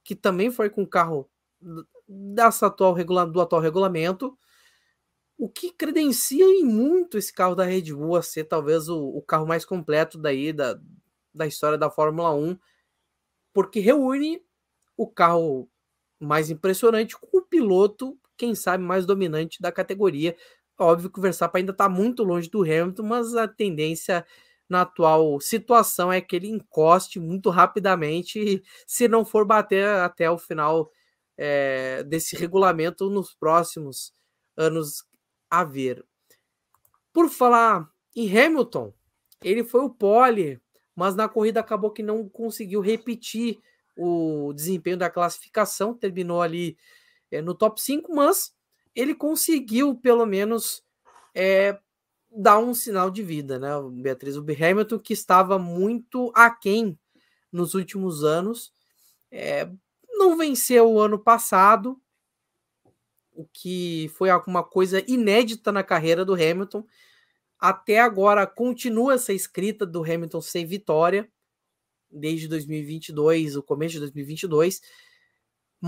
que também foi com o carro dessa atual regula do atual regulamento, o que credencia em muito esse carro da Red Bull a ser talvez o, o carro mais completo daí da, da história da Fórmula 1, porque reúne o carro mais impressionante com o piloto, quem sabe, mais dominante da categoria. Óbvio que o Verstappen ainda está muito longe do Hamilton, mas a tendência na atual situação é que ele encoste muito rapidamente, se não for bater até o final é, desse regulamento nos próximos anos a ver. Por falar em Hamilton, ele foi o pole, mas na corrida acabou que não conseguiu repetir o desempenho da classificação, terminou ali é, no top 5, mas ele conseguiu pelo menos é, dá um sinal de vida, né, Beatriz? O Hamilton, que estava muito aquém nos últimos anos, é, não venceu o ano passado, o que foi alguma coisa inédita na carreira do Hamilton. Até agora continua essa escrita do Hamilton sem vitória, desde 2022, o começo de 2022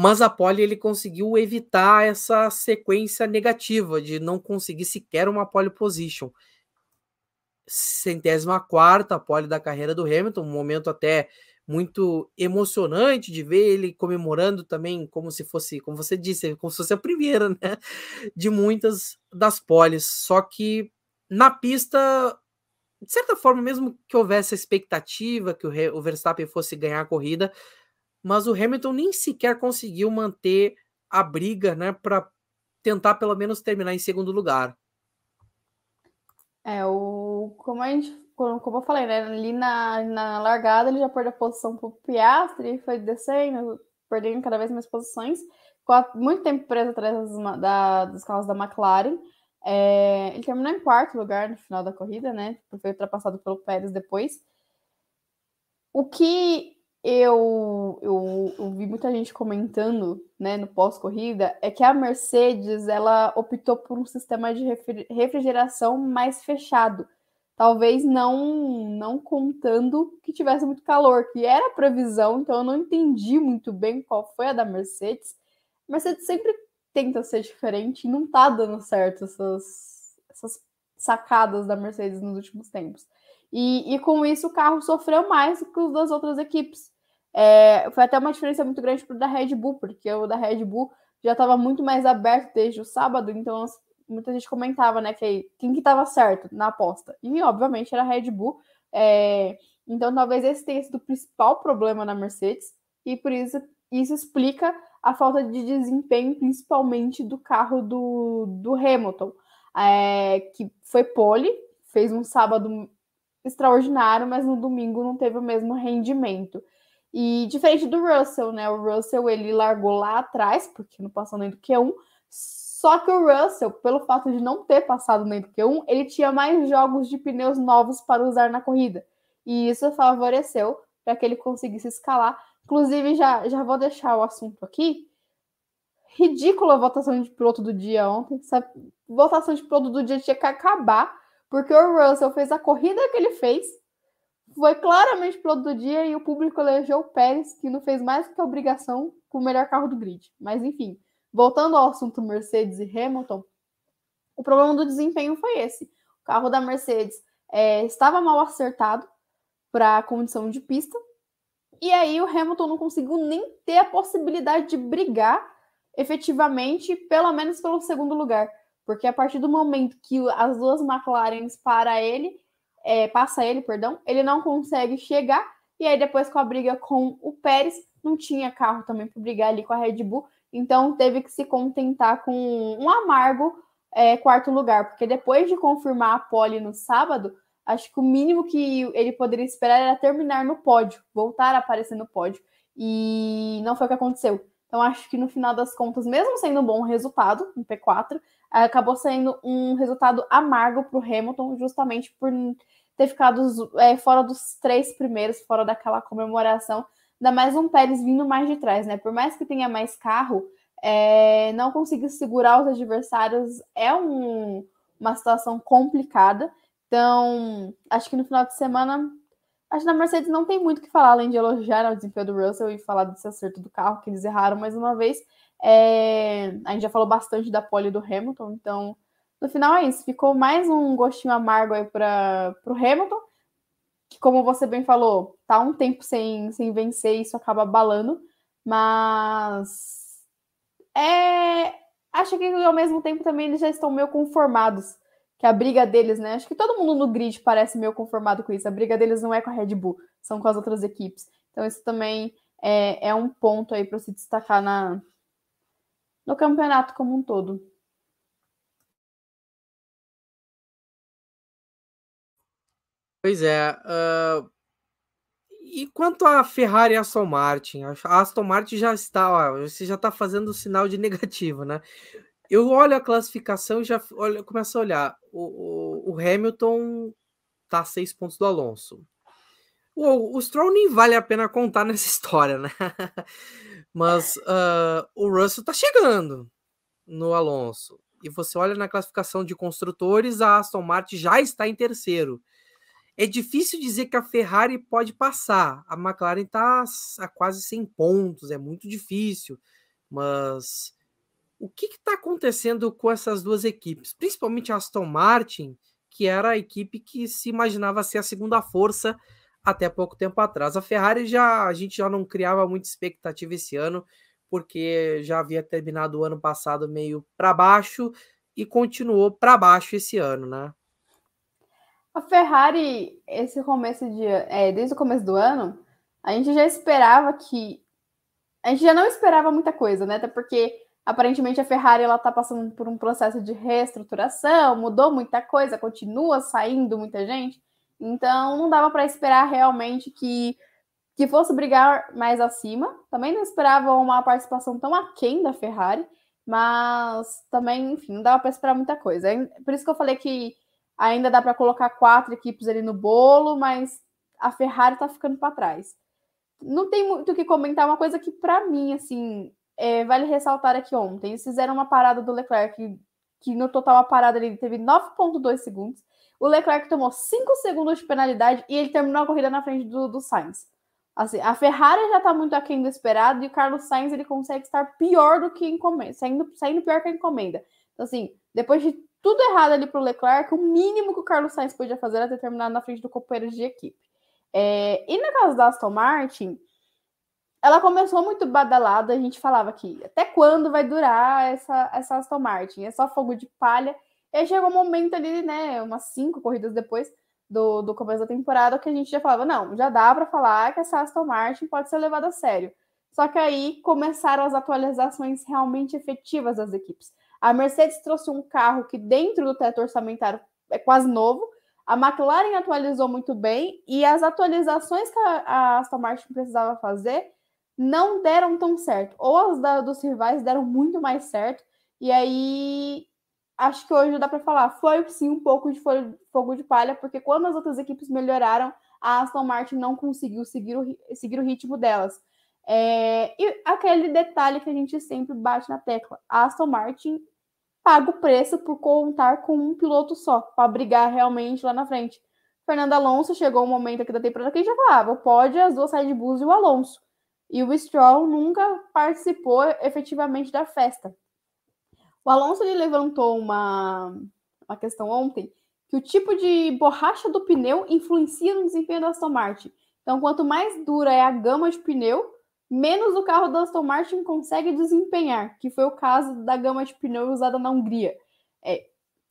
mas a pole ele conseguiu evitar essa sequência negativa de não conseguir sequer uma pole position. Centésima quarta pole da carreira do Hamilton, um momento até muito emocionante de ver ele comemorando também como se fosse, como você disse, como se fosse a primeira, né, de muitas das poles. Só que na pista, de certa forma, mesmo que houvesse a expectativa que o Verstappen fosse ganhar a corrida, mas o Hamilton nem sequer conseguiu manter a briga, né, para tentar pelo menos terminar em segundo lugar. É, o como a gente, como eu falei, né, ali na, na largada ele já perdeu a posição para o Piastri, foi descendo, perdendo cada vez mais posições, ficou muito tempo preso atrás das, da, dos carros da McLaren. É, ele terminou em quarto lugar no final da corrida, né? Foi ultrapassado pelo Pérez depois. O que eu, eu, eu, vi muita gente comentando né, no pós-corrida é que a Mercedes ela optou por um sistema de refrigeração mais fechado. Talvez não não contando que tivesse muito calor, que era a previsão, então eu não entendi muito bem qual foi a da Mercedes. A Mercedes sempre tenta ser diferente e não tá dando certo essas, essas sacadas da Mercedes nos últimos tempos. E, e com isso o carro sofreu mais que os das outras equipes. É, foi até uma diferença muito grande para o da Red Bull, porque o da Red Bull já estava muito mais aberto desde o sábado, então muita gente comentava, né, que quem que estava certo na aposta. E obviamente era a Red Bull. É, então talvez esse tenha sido o principal problema na Mercedes, e por isso isso explica a falta de desempenho, principalmente do carro do, do Hamilton, é, que foi pole, fez um sábado extraordinário, mas no domingo não teve o mesmo rendimento. E diferente do Russell, né? O Russell ele largou lá atrás, porque não passou nem do Q1. Só que o Russell, pelo fato de não ter passado nem do Q1, ele tinha mais jogos de pneus novos para usar na corrida. E isso favoreceu para que ele conseguisse escalar. Inclusive, já, já vou deixar o assunto aqui. Ridícula a votação de piloto do dia ontem. Essa votação de piloto do dia tinha que acabar, porque o Russell fez a corrida que ele fez, foi claramente piloto do dia e o público elegeu o Pérez, que não fez mais que a obrigação com o melhor carro do grid. Mas enfim, voltando ao assunto Mercedes e Hamilton, o problema do desempenho foi esse. O carro da Mercedes é, estava mal acertado para a condição de pista, e aí o Hamilton não conseguiu nem ter a possibilidade de brigar efetivamente, pelo menos pelo segundo lugar. Porque a partir do momento que as duas McLarens para ele, é, passa ele, perdão, ele não consegue chegar. E aí, depois com a briga com o Pérez, não tinha carro também para brigar ali com a Red Bull. Então teve que se contentar com um amargo é, quarto lugar, porque depois de confirmar a pole no sábado, acho que o mínimo que ele poderia esperar era terminar no pódio, voltar a aparecer no pódio. E não foi o que aconteceu. Então acho que no final das contas, mesmo sendo um bom resultado, um P4, acabou sendo um resultado amargo para o Hamilton, justamente por ter ficado é, fora dos três primeiros, fora daquela comemoração. Ainda mais um Pérez vindo mais de trás, né? Por mais que tenha mais carro, é, não conseguir segurar os adversários é um, uma situação complicada. Então, acho que no final de semana, acho que na Mercedes não tem muito o que falar, além de elogiar o desempenho do Russell e falar desse acerto do carro, que eles erraram mais uma vez. É, a gente já falou bastante da pole do Hamilton, então no final é isso. Ficou mais um gostinho amargo aí para o Hamilton, que, como você bem falou, tá um tempo sem, sem vencer e isso acaba abalando, mas é, acho que ao mesmo tempo também eles já estão meio conformados que a briga deles, né? Acho que todo mundo no grid parece meio conformado com isso. A briga deles não é com a Red Bull, são com as outras equipes. Então, isso também é, é um ponto aí para se destacar na, no campeonato como um todo. Pois é. Uh, e quanto a Ferrari e a Aston Martin? A Aston Martin já está, ó, você já está fazendo sinal de negativo, né? Eu olho a classificação e já olho, começo a olhar. O, o, o Hamilton está a seis pontos do Alonso. O, o Stroll nem vale a pena contar nessa história, né? Mas uh, o Russell está chegando no Alonso. E você olha na classificação de construtores, a Aston Martin já está em terceiro. É difícil dizer que a Ferrari pode passar. A McLaren está a quase 100 pontos, é muito difícil. Mas o que está acontecendo com essas duas equipes? Principalmente a Aston Martin, que era a equipe que se imaginava ser a segunda força até pouco tempo atrás. A Ferrari já a gente já não criava muita expectativa esse ano, porque já havia terminado o ano passado meio para baixo e continuou para baixo esse ano, né? A Ferrari, esse começo de é, desde o começo do ano, a gente já esperava que a gente já não esperava muita coisa, né? Até porque aparentemente a Ferrari ela tá passando por um processo de reestruturação, mudou muita coisa, continua saindo muita gente. Então não dava para esperar realmente que, que fosse brigar mais acima. Também não esperava uma participação tão aquém da Ferrari, mas também, enfim, não dava para esperar muita coisa. Por isso que eu falei que ainda dá para colocar quatro equipes ali no bolo, mas a Ferrari está ficando para trás. Não tem muito o que comentar, uma coisa que para mim, assim, é, vale ressaltar aqui ontem, eles fizeram uma parada do Leclerc, que, que no total a parada ele teve 9,2 segundos, o Leclerc tomou 5 segundos de penalidade e ele terminou a corrida na frente do, do Sainz. Assim, a Ferrari já está muito aquém do esperado e o Carlos Sainz ele consegue estar pior do que encomenda, saindo, saindo pior que a encomenda. Então, assim, depois de tudo errado ali para o Leclerc, o mínimo que o Carlos Sainz podia fazer era ter terminado na frente do companheiro de equipe. É, e na casa da Aston Martin, ela começou muito badalada, a gente falava que até quando vai durar essa, essa Aston Martin? É só fogo de palha. E aí chegou um momento ali, né, umas cinco corridas depois do, do começo da temporada, que a gente já falava, não, já dá para falar que essa Aston Martin pode ser levada a sério. Só que aí começaram as atualizações realmente efetivas das equipes. A Mercedes trouxe um carro que dentro do teto orçamentário é quase novo. A McLaren atualizou muito bem e as atualizações que a Aston Martin precisava fazer não deram tão certo. Ou as da, dos rivais deram muito mais certo. E aí acho que hoje dá para falar, foi sim um pouco de fogo de palha, porque quando as outras equipes melhoraram, a Aston Martin não conseguiu seguir o, seguir o ritmo delas. É, e aquele detalhe que a gente sempre bate na tecla: a Aston Martin paga o preço por contar com um piloto só, para brigar realmente lá na frente. Fernando Alonso chegou um momento aqui da temporada que a gente já falava, pode as duas de Bus e o Alonso. E o Stroll nunca participou efetivamente da festa. O Alonso ele levantou uma, uma questão ontem que o tipo de borracha do pneu influencia no desempenho da Aston Martin. Então, quanto mais dura é a gama de pneu, menos o carro da Aston Martin consegue desempenhar, que foi o caso da gama de pneu usada na Hungria. É,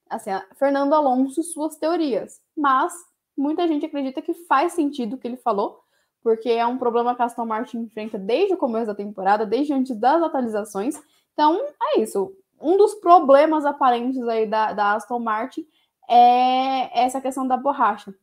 assim, Fernando Alonso suas teorias, mas muita gente acredita que faz sentido o que ele falou, porque é um problema que a Aston Martin enfrenta desde o começo da temporada, desde antes das atualizações. Então, é isso. Um dos problemas aparentes aí da, da Aston Martin é essa questão da borracha.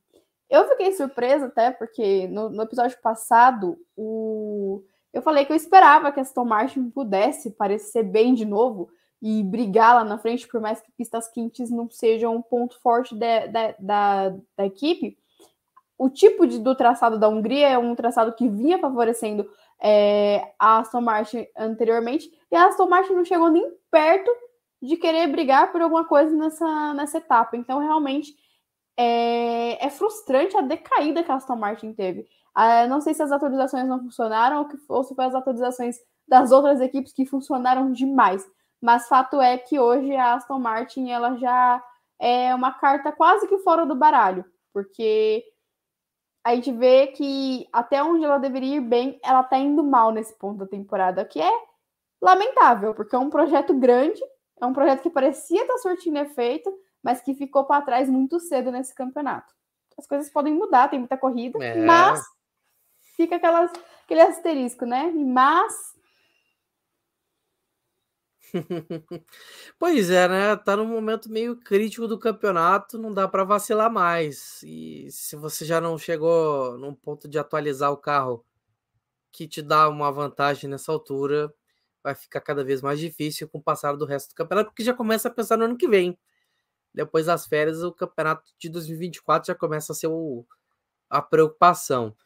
Eu fiquei surpresa até porque no, no episódio passado o eu falei que eu esperava que a Aston Martin pudesse parecer bem de novo e brigar lá na frente, por mais que pistas quentes não sejam um ponto forte de, de, da, da equipe. O tipo de, do traçado da Hungria é um traçado que vinha favorecendo é, a Aston Martin anteriormente, e a Aston Martin não chegou nem perto de querer brigar por alguma coisa nessa, nessa etapa. Então, realmente, é, é frustrante a decaída que a Aston Martin teve. Uh, não sei se as atualizações não funcionaram ou, que, ou se foi as atualizações das outras equipes que funcionaram demais. Mas fato é que hoje a Aston Martin ela já é uma carta quase que fora do baralho, porque a gente vê que até onde ela deveria ir bem, ela tá indo mal nesse ponto da temporada, que é lamentável, porque é um projeto grande, é um projeto que parecia estar surtindo efeito, mas que ficou para trás muito cedo nesse campeonato. As coisas podem mudar, tem muita corrida, é. mas fica aquelas, aquele asterisco, né? Mas. pois é, né? Tá num momento meio crítico do campeonato, não dá para vacilar mais. E se você já não chegou num ponto de atualizar o carro que te dá uma vantagem nessa altura, vai ficar cada vez mais difícil com o passar do resto do campeonato, porque já começa a pensar no ano que vem. Depois das férias, o campeonato de 2024 já começa a ser o, a preocupação.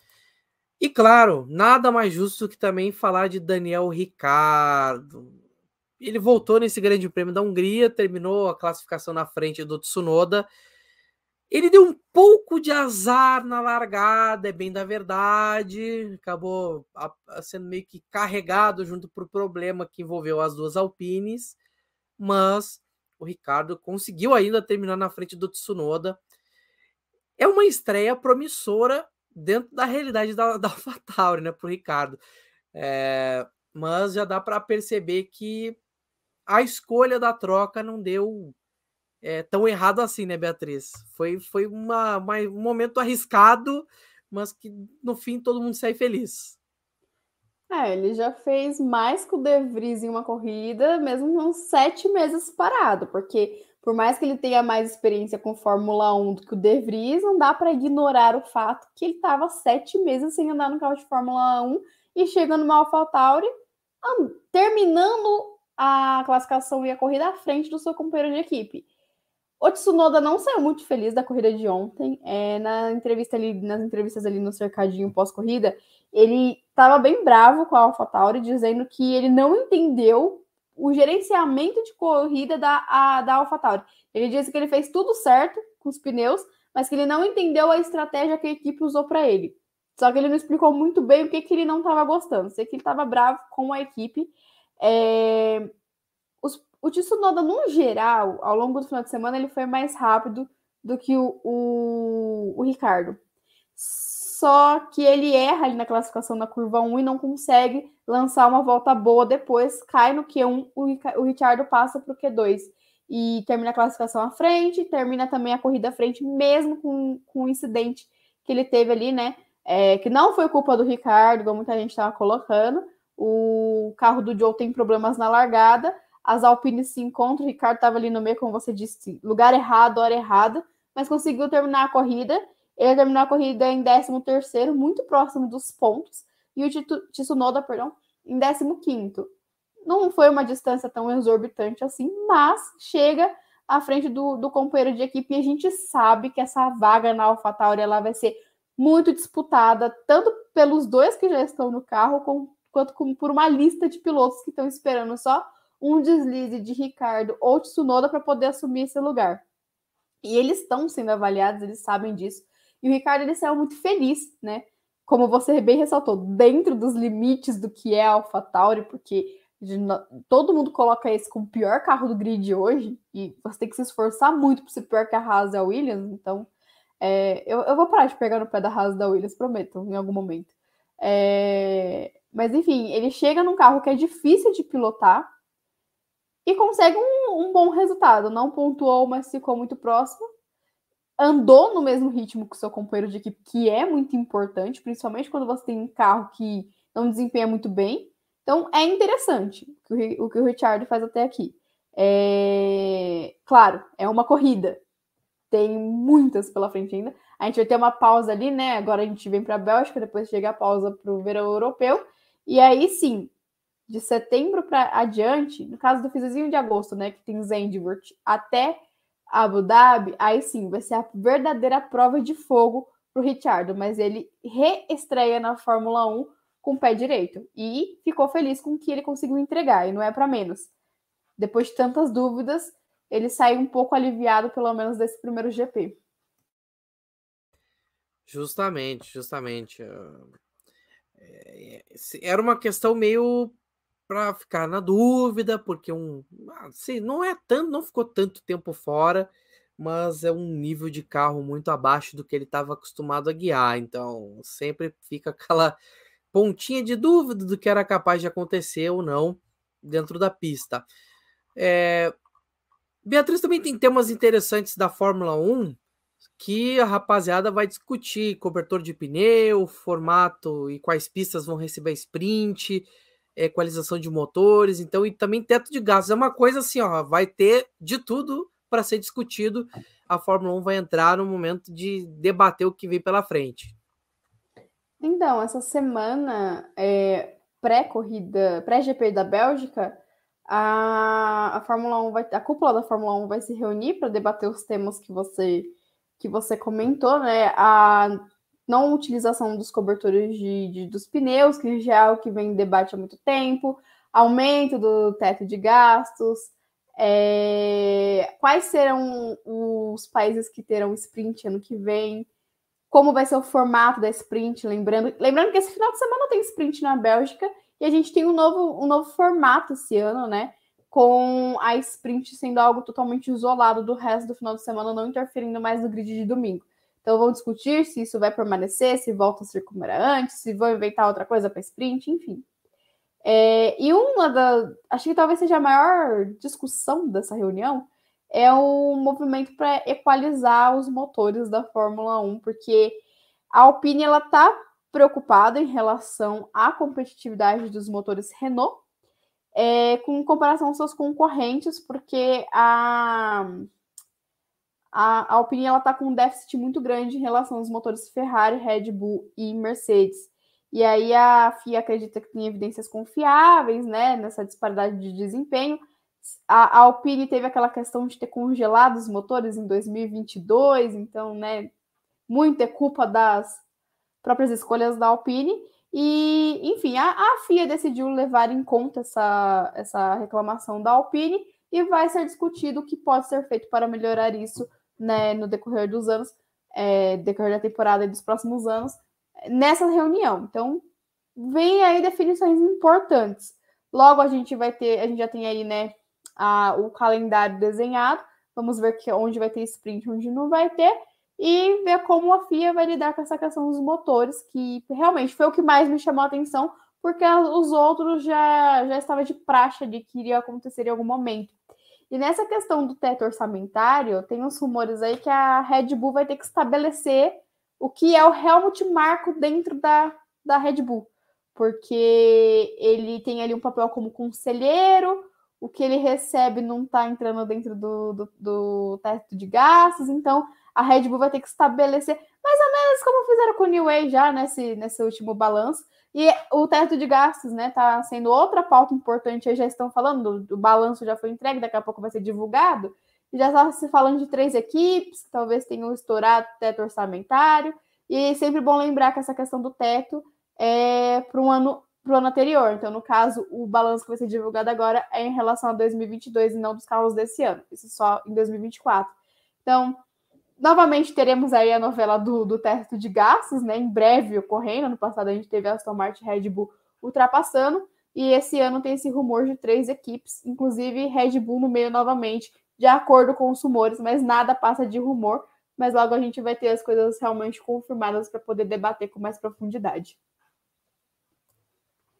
E claro, nada mais justo que também falar de Daniel Ricardo. Ele voltou nesse Grande Prêmio da Hungria, terminou a classificação na frente do Tsunoda. Ele deu um pouco de azar na largada, é bem da verdade. Acabou sendo meio que carregado junto para o problema que envolveu as duas Alpines. Mas o Ricardo conseguiu ainda terminar na frente do Tsunoda. É uma estreia promissora dentro da realidade da, da AlphaTauri, né, para o Ricardo. É, mas já dá para perceber que a escolha da troca não deu é, tão errado assim, né, Beatriz? Foi, foi uma, uma, um momento arriscado, mas que no fim todo mundo sai feliz. É, ele já fez mais que o De Vries em uma corrida, mesmo uns sete meses parado, porque por mais que ele tenha mais experiência com Fórmula 1 do que o De Vries, não dá para ignorar o fato que ele estava sete meses sem andar no carro de Fórmula 1 e chega numa AlphaTauri, terminando a classificação e a corrida à frente do seu companheiro de equipe. O Tsunoda não saiu muito feliz da corrida de ontem. É, na entrevista ali, nas entrevistas ali no cercadinho pós-corrida, ele estava bem bravo com a AlphaTauri, dizendo que ele não entendeu o gerenciamento de corrida da, a, da AlphaTauri. Ele disse que ele fez tudo certo com os pneus, mas que ele não entendeu a estratégia que a equipe usou para ele. Só que ele não explicou muito bem o que, que ele não estava gostando. Sei que ele estava bravo com a equipe. É... Os, o Tsunoda, no geral, ao longo do final de semana, ele foi mais rápido do que o, o, o Ricardo só que ele erra ali na classificação na curva 1 e não consegue lançar uma volta boa depois, cai no Q1, o Richardo passa para o Q2 e termina a classificação à frente, termina também a corrida à frente, mesmo com, com o incidente que ele teve ali, né? É, que não foi culpa do Ricardo, como muita gente estava colocando. O carro do Joe tem problemas na largada, as Alpines se encontram, o Ricardo estava ali no meio, como você disse, lugar errado, hora errada, mas conseguiu terminar a corrida. Ele terminou a corrida em 13º, muito próximo dos pontos, e o Tsunoda, perdão, em 15º. Não foi uma distância tão exorbitante assim, mas chega à frente do, do companheiro de equipe. E a gente sabe que essa vaga na AlphaTauri ela vai ser muito disputada, tanto pelos dois que já estão no carro, com, quanto por uma lista de pilotos que estão esperando só um deslize de Ricardo ou Tsunoda para poder assumir esse lugar. E eles estão sendo avaliados, eles sabem disso. E o Ricardo ele saiu muito feliz, né? Como você bem ressaltou, dentro dos limites do que é a AlphaTauri, porque todo mundo coloca esse como o pior carro do grid hoje, e você tem que se esforçar muito para ser pior que a Haas e a Williams, então é, eu, eu vou parar de pegar no pé da Haas e da Williams, prometo, em algum momento. É, mas enfim, ele chega num carro que é difícil de pilotar e consegue um, um bom resultado. Não pontuou, mas ficou muito próximo. Andou no mesmo ritmo que seu companheiro de equipe, que é muito importante, principalmente quando você tem um carro que não desempenha muito bem. Então é interessante o que o Richard faz até aqui. É... Claro, é uma corrida. Tem muitas pela frente ainda. A gente vai ter uma pausa ali, né? Agora a gente vem para a Bélgica, depois chega a pausa para o verão europeu. E aí sim, de setembro para adiante, no caso do finzinho de agosto, né, que tem Zandvoort até Abu Dhabi, aí sim vai ser a verdadeira prova de fogo para o Richard, mas ele reestreia na Fórmula 1 com o pé direito e ficou feliz com o que ele conseguiu entregar, e não é para menos. Depois de tantas dúvidas, ele saiu um pouco aliviado, pelo menos, desse primeiro GP. Justamente, justamente. É, era uma questão meio para ficar na dúvida, porque um, assim, não é tanto, não ficou tanto tempo fora, mas é um nível de carro muito abaixo do que ele estava acostumado a guiar, então sempre fica aquela pontinha de dúvida do que era capaz de acontecer ou não dentro da pista. É... Beatriz também tem temas interessantes da Fórmula 1 que a rapaziada vai discutir cobertor de pneu, formato e quais pistas vão receber sprint, equalização de motores, então e também teto de gastos. É uma coisa assim, ó, vai ter de tudo para ser discutido. A Fórmula 1 vai entrar no momento de debater o que vem pela frente. Então, essa semana é, pré-corrida, pré-GP da Bélgica, a, a Fórmula 1 vai, a cúpula da Fórmula 1 vai se reunir para debater os temas que você que você comentou, né? A não utilização dos cobertores de, de, dos pneus, que já é o que vem em debate há muito tempo, aumento do teto de gastos, é, quais serão os países que terão sprint ano que vem, como vai ser o formato da sprint, lembrando, lembrando que esse final de semana tem sprint na Bélgica e a gente tem um novo, um novo formato esse ano, né? Com a sprint sendo algo totalmente isolado do resto do final de semana, não interferindo mais no grid de domingo. Então vão discutir se isso vai permanecer, se volta a ser como era antes, se vão inventar outra coisa para sprint, enfim. É, e uma da. Acho que talvez seja a maior discussão dessa reunião é o movimento para equalizar os motores da Fórmula 1, porque a Alpine ela está preocupada em relação à competitividade dos motores Renault é, com comparação aos seus concorrentes, porque a, a, Alpine está com um déficit muito grande em relação aos motores Ferrari, Red Bull e Mercedes. E aí a FIA acredita que tem evidências confiáveis né, nessa disparidade de desempenho. A, a Alpine teve aquela questão de ter congelado os motores em 2022, então, né, muito é culpa das próprias escolhas da Alpine. E, enfim, a, a FIA decidiu levar em conta essa, essa reclamação da Alpine e vai ser discutido o que pode ser feito para melhorar isso né, no decorrer dos anos, é, decorrer da temporada e dos próximos anos, nessa reunião. Então, vem aí definições importantes. Logo a gente vai ter, a gente já tem aí, né, a, o calendário desenhado. Vamos ver que onde vai ter sprint, onde não vai ter e ver como a FIA vai lidar com essa questão dos motores, que realmente foi o que mais me chamou a atenção, porque os outros já, já estava de praxe de que iria acontecer em algum momento. E nessa questão do teto orçamentário, tem uns rumores aí que a Red Bull vai ter que estabelecer o que é o Helmut Marko dentro da, da Red Bull, porque ele tem ali um papel como conselheiro, o que ele recebe não está entrando dentro do, do, do teto de gastos, então a Red Bull vai ter que estabelecer mais ou menos como fizeram com o New Way já nesse, nesse último balanço. E o teto de gastos, né, tá sendo outra pauta importante, aí já estão falando, do, balanço já foi entregue, daqui a pouco vai ser divulgado. Já está se falando de três equipes, que talvez tenham estourado o teto orçamentário. E sempre bom lembrar que essa questão do teto é para um ano para o ano anterior. Então, no caso, o balanço que vai ser divulgado agora é em relação a 2022 e não dos carros desse ano. Isso só em 2024. Então, novamente teremos aí a novela do, do teto de gastos, né? Em breve ocorrendo. Ano passado a gente teve a Aston Martin Red Bull ultrapassando. E esse ano tem esse rumor de três equipes, inclusive Red Bull no meio novamente, de acordo com os rumores, mas nada passa de rumor. Mas logo a gente vai ter as coisas realmente confirmadas para poder debater com mais profundidade.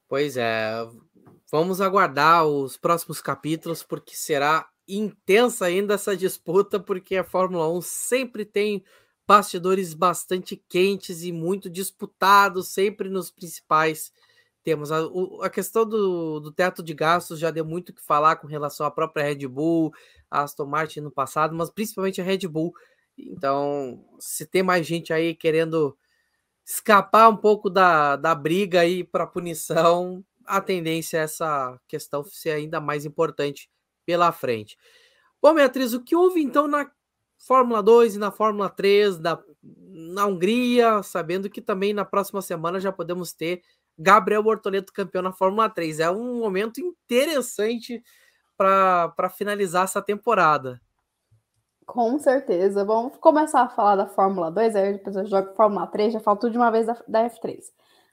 Pois é, vamos aguardar os próximos capítulos, porque será intensa ainda essa disputa, porque a Fórmula 1 sempre tem bastidores bastante quentes e muito disputados, sempre nos principais temas. A, a questão do, do, teto de gastos já deu muito o que falar com relação à própria Red Bull, a Aston Martin no passado, mas principalmente a Red Bull. Então, se tem mais gente aí querendo escapar um pouco da, da briga aí para punição, a tendência é essa questão ser ainda mais importante pela frente. Bom, Beatriz, o que houve então na Fórmula 2 e na Fórmula 3, na, na Hungria, sabendo que também na próxima semana já podemos ter Gabriel Bortoleto campeão na Fórmula 3. É um momento interessante para finalizar essa temporada. Com certeza. Vamos começar a falar da Fórmula 2, aí depois eu jogo Fórmula 3, já falo tudo de uma vez da, da F3.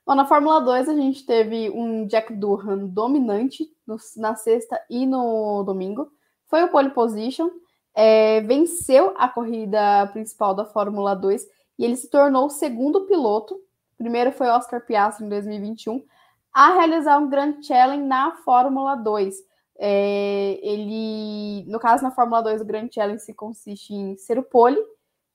Bom, na Fórmula 2 a gente teve um Jack Durham dominante no, na sexta e no domingo. Foi o pole position, é, venceu a corrida principal da Fórmula 2 e ele se tornou o segundo piloto primeiro foi Oscar Piastri em 2021, a realizar um Grand Challenge na Fórmula 2. É, ele, no caso, na Fórmula 2, o Grand Challenge se consiste em ser o pole,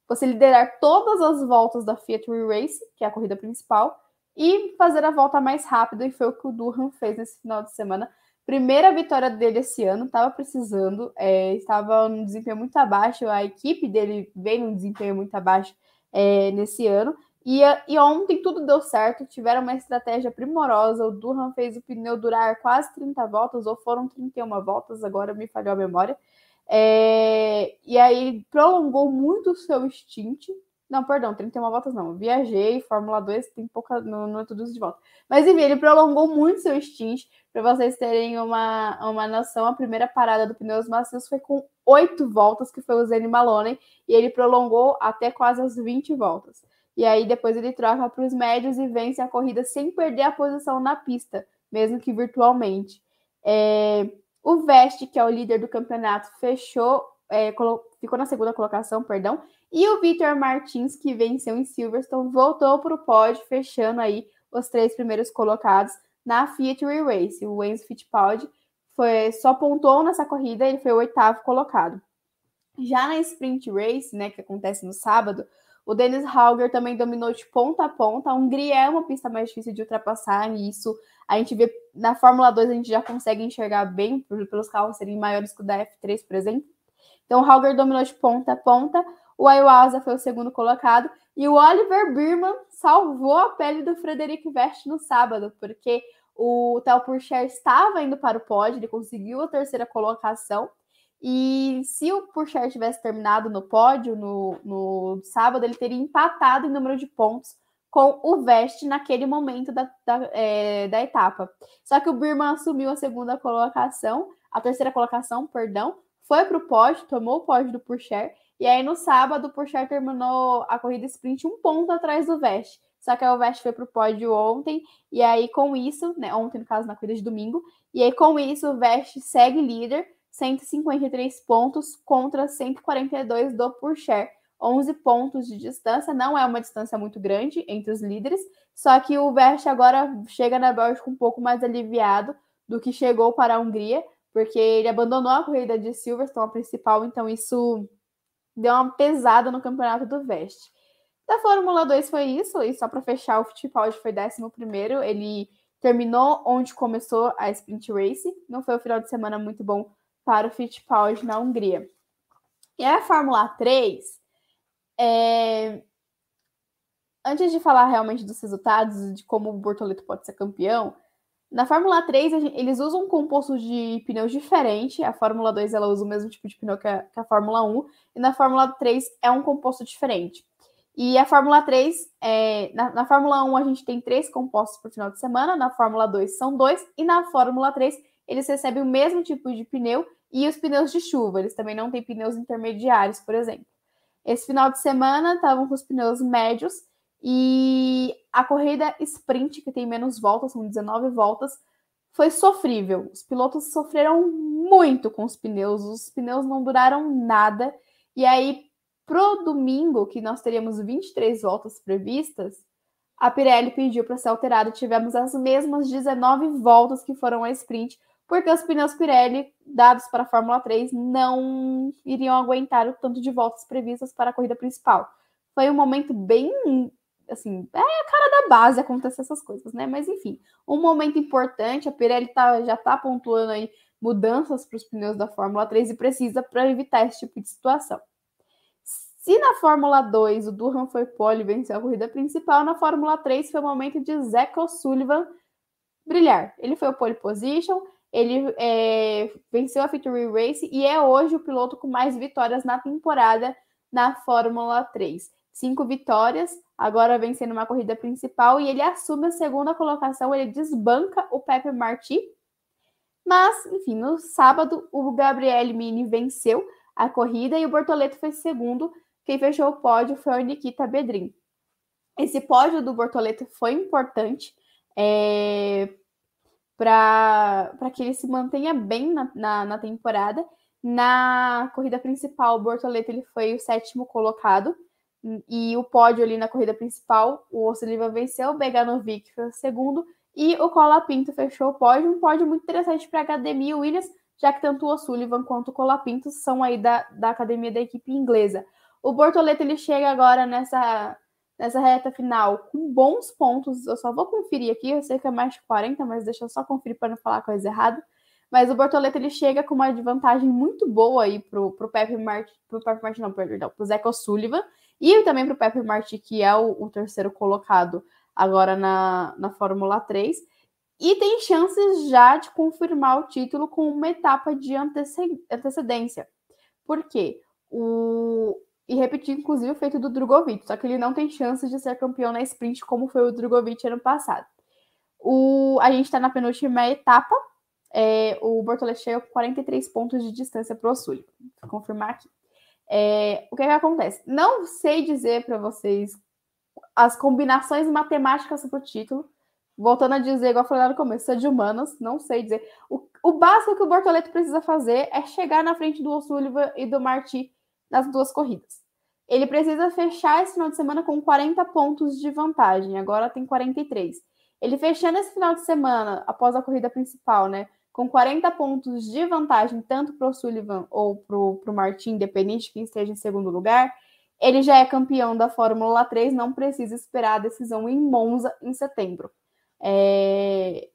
você liderar todas as voltas da Fiat Race, que é a corrida principal, e fazer a volta mais rápida, e foi o que o Durham fez nesse final de semana. Primeira vitória dele esse ano, estava precisando, é, estava num desempenho muito abaixo, a equipe dele veio num desempenho muito abaixo é, nesse ano, e, e ontem tudo deu certo, tiveram uma estratégia primorosa. O Durham fez o pneu durar quase 30 voltas, ou foram 31 voltas, agora me falhou a memória. É, e aí prolongou muito o seu stint. Não, perdão, 31 voltas não. Viajei, Fórmula 2 tem pouca. Não, não é tudo isso de volta. Mas enfim, ele prolongou muito seu stint. Para vocês terem uma, uma noção, a primeira parada do pneus macios foi com oito voltas, que foi o Zane Maloney, e ele prolongou até quase as 20 voltas. E aí depois ele troca para os médios e vence a corrida sem perder a posição na pista, mesmo que virtualmente. É, o Veste, que é o líder do campeonato, fechou, é, ficou na segunda colocação, perdão. E o Victor Martins, que venceu em Silverstone, voltou para o pódio, fechando aí os três primeiros colocados na Fiat Race. O Enzo Fittipaldi foi, só pontuou nessa corrida, ele foi o oitavo colocado. Já na Sprint Race, né, que acontece no sábado, o Dennis Hauger também dominou de ponta a ponta. A Hungria é uma pista mais difícil de ultrapassar, e isso a gente vê na Fórmula 2, a gente já consegue enxergar bem pelos carros serem maiores que o da F3, por exemplo. Então, o Hauger dominou de ponta a ponta. O Ayuasa foi o segundo colocado. E o Oliver Birman salvou a pele do Frederic Vest no sábado, porque o Theo Pourchaire estava indo para o pódio, ele conseguiu a terceira colocação. E se o Pourchaire tivesse terminado no pódio no, no sábado, ele teria empatado em número de pontos com o Veste naquele momento da, da, é, da etapa. Só que o Birman assumiu a segunda colocação, a terceira colocação, perdão, foi para o pódio, tomou o pódio do Pourchaire, e aí no sábado o Pourchaire terminou a corrida sprint um ponto atrás do Veste. Só que o Veste foi para o pódio ontem, e aí com isso, né, ontem no caso na corrida de domingo, e aí com isso o Veste segue líder, 153 pontos contra 142 do Pourchaire. 11 pontos de distância, não é uma distância muito grande entre os líderes, só que o Verst agora chega na Bélgica um pouco mais aliviado do que chegou para a Hungria, porque ele abandonou a corrida de Silverstone, a principal, então isso deu uma pesada no campeonato do Vest. Da Fórmula 2 foi isso, e só para fechar, o Fittipaldi foi 11 ele terminou onde começou a Sprint Race, não foi um final de semana muito bom para o Fittipaldi na Hungria. E a Fórmula 3, é... antes de falar realmente dos resultados, de como o Bortoleto pode ser campeão, na Fórmula 3 eles usam um composto de pneus diferente. A Fórmula 2 ela usa o mesmo tipo de pneu que a, que a Fórmula 1, e na Fórmula 3 é um composto diferente. E a Fórmula 3, é, na, na, Fórmula 1 a gente tem três compostos por final de semana, na Fórmula 2 são dois, e na Fórmula 3 eles recebem o mesmo tipo de pneu e os pneus de chuva. Eles também não têm pneus intermediários, por exemplo. Esse final de semana estavam com os pneus médios e a corrida sprint, que tem menos voltas, são 19 voltas, foi sofrível. Os pilotos sofreram muito com os pneus, os pneus não duraram nada. E aí, pro domingo, que nós teríamos 23 voltas previstas, a Pirelli pediu para ser alterado. Tivemos as mesmas 19 voltas que foram a sprint, porque os pneus Pirelli dados para a Fórmula 3 não iriam aguentar o tanto de voltas previstas para a corrida principal. Foi um momento bem assim, é a cara da base acontecer essas coisas, né? Mas enfim, um momento importante, a Pirelli tá, já está pontuando aí mudanças para os pneus da Fórmula 3 e precisa para evitar esse tipo de situação. Se na Fórmula 2 o Durham foi pole e venceu a corrida principal, na Fórmula 3 foi o momento de Zach O'Sullivan brilhar. Ele foi o pole position, ele é, venceu a Victory Race e é hoje o piloto com mais vitórias na temporada na Fórmula 3 cinco vitórias, agora vencendo uma corrida principal, e ele assume a segunda colocação, ele desbanca o Pepe Marti. Mas, enfim, no sábado, o Gabriel Mini venceu a corrida e o Bortoleto foi segundo. Quem fechou o pódio foi o Nikita Bedrin. Esse pódio do Bortoleto foi importante é, para que ele se mantenha bem na, na, na temporada. Na corrida principal, o Bortoleto ele foi o sétimo colocado e o pódio ali na corrida principal, o Ossoliva venceu, o Beganovic foi o segundo e o Colapinto fechou o pódio. Um pódio muito interessante para a Academia Williams, já que tanto o O'Sullivan quanto o Colapinto são aí da, da academia da equipe inglesa. O Bortoleto ele chega agora nessa, nessa reta final com bons pontos. Eu só vou conferir aqui, eu sei que é mais de 40, mas deixa eu só conferir para não falar coisa errada. Mas o Bortoleto ele chega com uma vantagem muito boa aí pro, pro Pepe Martin, pro Pepe Martin não, perdão, pro Zeca O'Sullivan e também para o Pepe Marti, que é o, o, terceiro colocado agora na, na Fórmula 3. E tem chances já de confirmar o título com uma etapa de antecedência. Por quê? O... E repetir, inclusive, o feito do Drogovic, só que ele não tem chances de ser campeão na sprint, como foi o Drogovic ano passado. O... A gente está na penúltima etapa. É... O Bortoletti chega com 43 pontos de distância para o Sul. Vou confirmar aqui. É, o que, é que acontece? Não sei dizer para vocês as combinações matemáticas para o título. Voltando a dizer, igual eu falei lá no começo, é de humanas, não sei dizer. O, o básico que o Bortoleto precisa fazer é chegar na frente do O'Sullivan e do Marti nas duas corridas. Ele precisa fechar esse final de semana com 40 pontos de vantagem, agora tem 43. Ele fechando esse final de semana, após a corrida principal, né? Com 40 pontos de vantagem, tanto para o Sullivan ou para o Martin, independente de quem esteja em segundo lugar, ele já é campeão da Fórmula 3, não precisa esperar a decisão em Monza em setembro. É...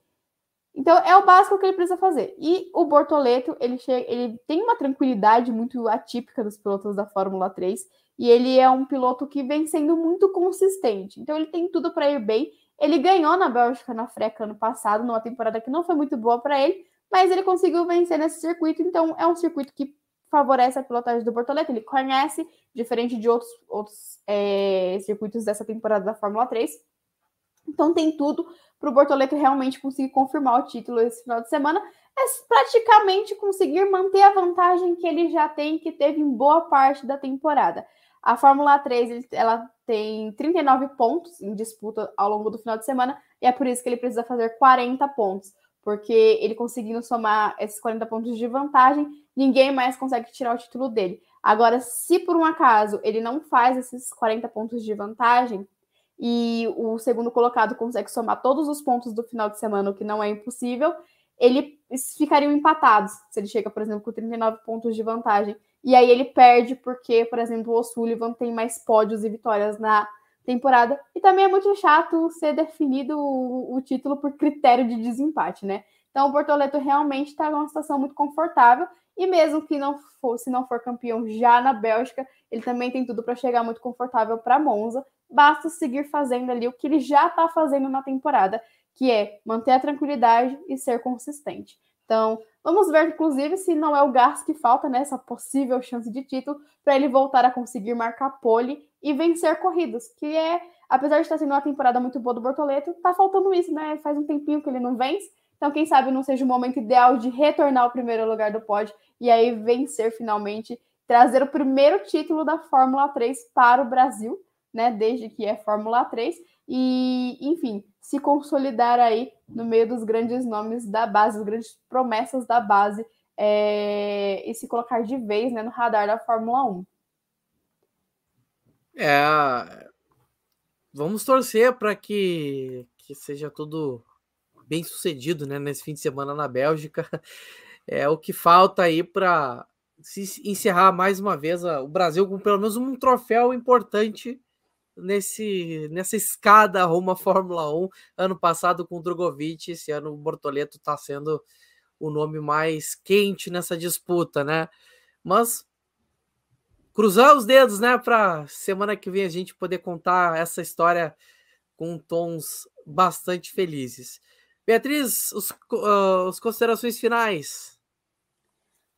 Então é o básico que ele precisa fazer. E o Bortoleto, ele, chega, ele tem uma tranquilidade muito atípica dos pilotos da Fórmula 3, e ele é um piloto que vem sendo muito consistente. Então ele tem tudo para ir bem ele ganhou na Bélgica na Freca ano passado, numa temporada que não foi muito boa para ele, mas ele conseguiu vencer nesse circuito, então é um circuito que favorece a pilotagem do Bortoleto. Ele conhece, diferente de outros, outros é, circuitos dessa temporada da Fórmula 3. Então tem tudo para o Bortoleto realmente conseguir confirmar o título esse final de semana. É praticamente conseguir manter a vantagem que ele já tem, que teve em boa parte da temporada. A Fórmula 3 ela tem 39 pontos em disputa ao longo do final de semana, e é por isso que ele precisa fazer 40 pontos, porque ele conseguindo somar esses 40 pontos de vantagem, ninguém mais consegue tirar o título dele. Agora, se por um acaso ele não faz esses 40 pontos de vantagem, e o segundo colocado consegue somar todos os pontos do final de semana, o que não é impossível, ele ficariam empatados. Se ele chega, por exemplo, com 39 pontos de vantagem e aí ele perde porque, por exemplo, o Sullivan tem mais pódios e vitórias na temporada. E também é muito chato ser definido o, o título por critério de desempate, né? Então o Bortoleto realmente está numa situação muito confortável. E mesmo que não for, se não for campeão já na Bélgica, ele também tem tudo para chegar muito confortável para Monza. Basta seguir fazendo ali o que ele já está fazendo na temporada, que é manter a tranquilidade e ser consistente. Então, vamos ver, inclusive, se não é o Gás que falta nessa né, possível chance de título para ele voltar a conseguir marcar pole e vencer corridas, que é, apesar de estar sendo uma temporada muito boa do Bortoleto, tá faltando isso, né? Faz um tempinho que ele não vence. Então, quem sabe não seja o momento ideal de retornar ao primeiro lugar do pódio e aí vencer finalmente trazer o primeiro título da Fórmula 3 para o Brasil, né? Desde que é Fórmula 3 e, enfim, se consolidar aí no meio dos grandes nomes da base, das grandes promessas da base é, e se colocar de vez né, no radar da Fórmula 1. É, vamos torcer para que, que seja tudo bem sucedido né, nesse fim de semana na Bélgica. É o que falta aí para se encerrar mais uma vez o Brasil com pelo menos um troféu importante nesse nessa escada rumo à Fórmula 1. Ano passado com o Drogovic, esse ano o Bortoleto está sendo o nome mais quente nessa disputa, né? Mas cruzar os dedos, né, para semana que vem a gente poder contar essa história com tons bastante felizes. Beatriz, os, uh, as considerações finais.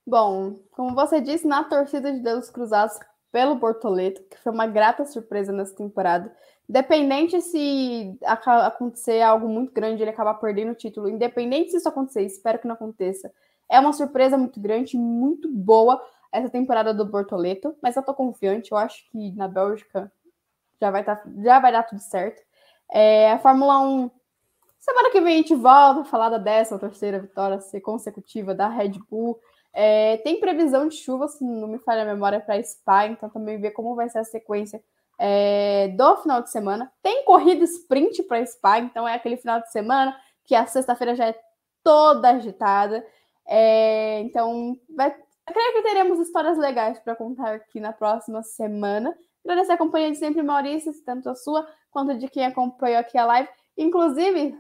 Bom, como você disse, na torcida de dedos cruzados pelo Bortoleto, que foi uma grata surpresa nessa temporada. Independente se acontecer algo muito grande, ele acabar perdendo o título, independente se isso acontecer, espero que não aconteça. É uma surpresa muito grande, muito boa essa temporada do Bortoleto, mas eu tô confiante, eu acho que na Bélgica já vai, tá, já vai dar tudo certo. É, a Fórmula 1, semana que vem a gente volta a falar da décima terceira vitória consecutiva da Red Bull. É, tem previsão de chuva, se não me falha a memória, para Spa, então também ver como vai ser a sequência é, do final de semana. Tem corrida sprint para Spa, então é aquele final de semana que a sexta-feira já é toda agitada. É, então, vai, eu creio que teremos histórias legais para contar aqui na próxima semana. Agradecer a companhia de sempre, Maurício, tanto a sua quanto de quem acompanhou aqui a live. Inclusive,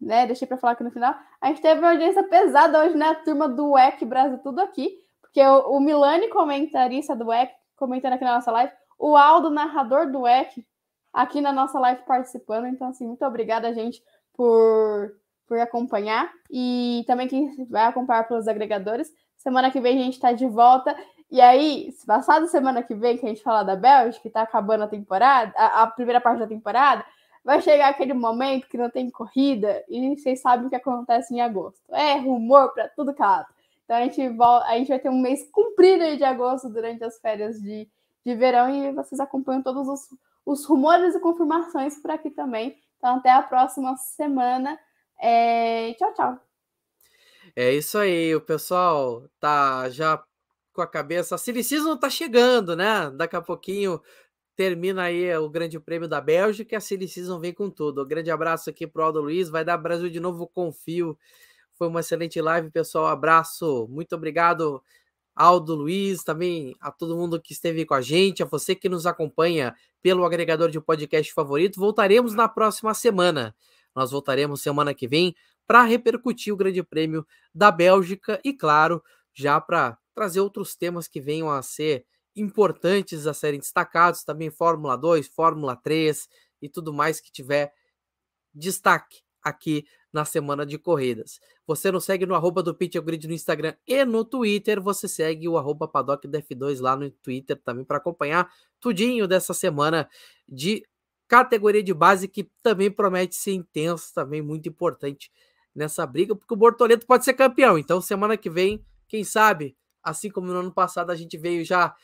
né? Deixei para falar aqui no final. A gente teve uma audiência pesada hoje, né? A turma do WEC Brasil, tudo aqui. Porque o, o Milani, comentarista do WEC, comentando aqui na nossa live. O Aldo, narrador do WEC, aqui na nossa live participando. Então, assim, muito obrigada, gente, por, por acompanhar. E também quem vai acompanhar pelos agregadores. Semana que vem a gente está de volta. E aí, passado semana que vem, que a gente fala da Bélgica, que está acabando a temporada, a, a primeira parte da temporada, vai chegar aquele momento que não tem corrida e vocês sabem o que acontece em agosto. É rumor para tudo lado. Então a gente, volta, a gente vai ter um mês comprido de agosto durante as férias de, de verão e vocês acompanham todos os, os rumores e confirmações por aqui também. Então até a próxima semana. É... Tchau, tchau. É isso aí, o pessoal tá já com a cabeça. A Season tá chegando, né? Daqui a pouquinho termina aí o Grande Prêmio da Bélgica e a Silly Season vem com tudo. Um grande abraço aqui pro Aldo Luiz, vai dar Brasil de novo, confio. Foi uma excelente live, pessoal. Abraço, muito obrigado, Aldo Luiz, também a todo mundo que esteve com a gente, a você que nos acompanha pelo agregador de podcast favorito. Voltaremos na próxima semana. Nós voltaremos semana que vem para repercutir o Grande Prêmio da Bélgica e, claro, já para trazer outros temas que venham a ser importantes a serem destacados, também Fórmula 2, Fórmula 3 e tudo mais que tiver destaque aqui na semana de corridas. Você nos segue no arroba do Pitch Grid no Instagram e no Twitter. Você segue o arroba Paddock Def2 lá no Twitter também para acompanhar tudinho dessa semana de categoria de base que também promete ser intenso, também muito importante nessa briga, porque o Bortoleto pode ser campeão. Então, semana que vem, quem sabe, assim como no ano passado a gente veio já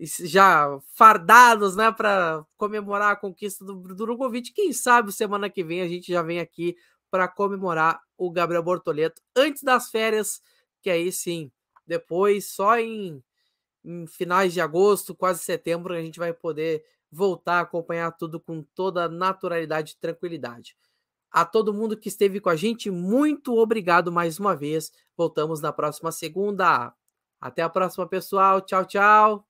já fardados, né, para comemorar a conquista do, Drogovic. Quem sabe semana que vem a gente já vem aqui para comemorar o Gabriel Bortoleto antes das férias, que aí sim, depois só em, em finais de agosto, quase setembro, a gente vai poder voltar a acompanhar tudo com toda naturalidade e tranquilidade. A todo mundo que esteve com a gente, muito obrigado mais uma vez. Voltamos na próxima segunda. Até a próxima, pessoal. Tchau, tchau.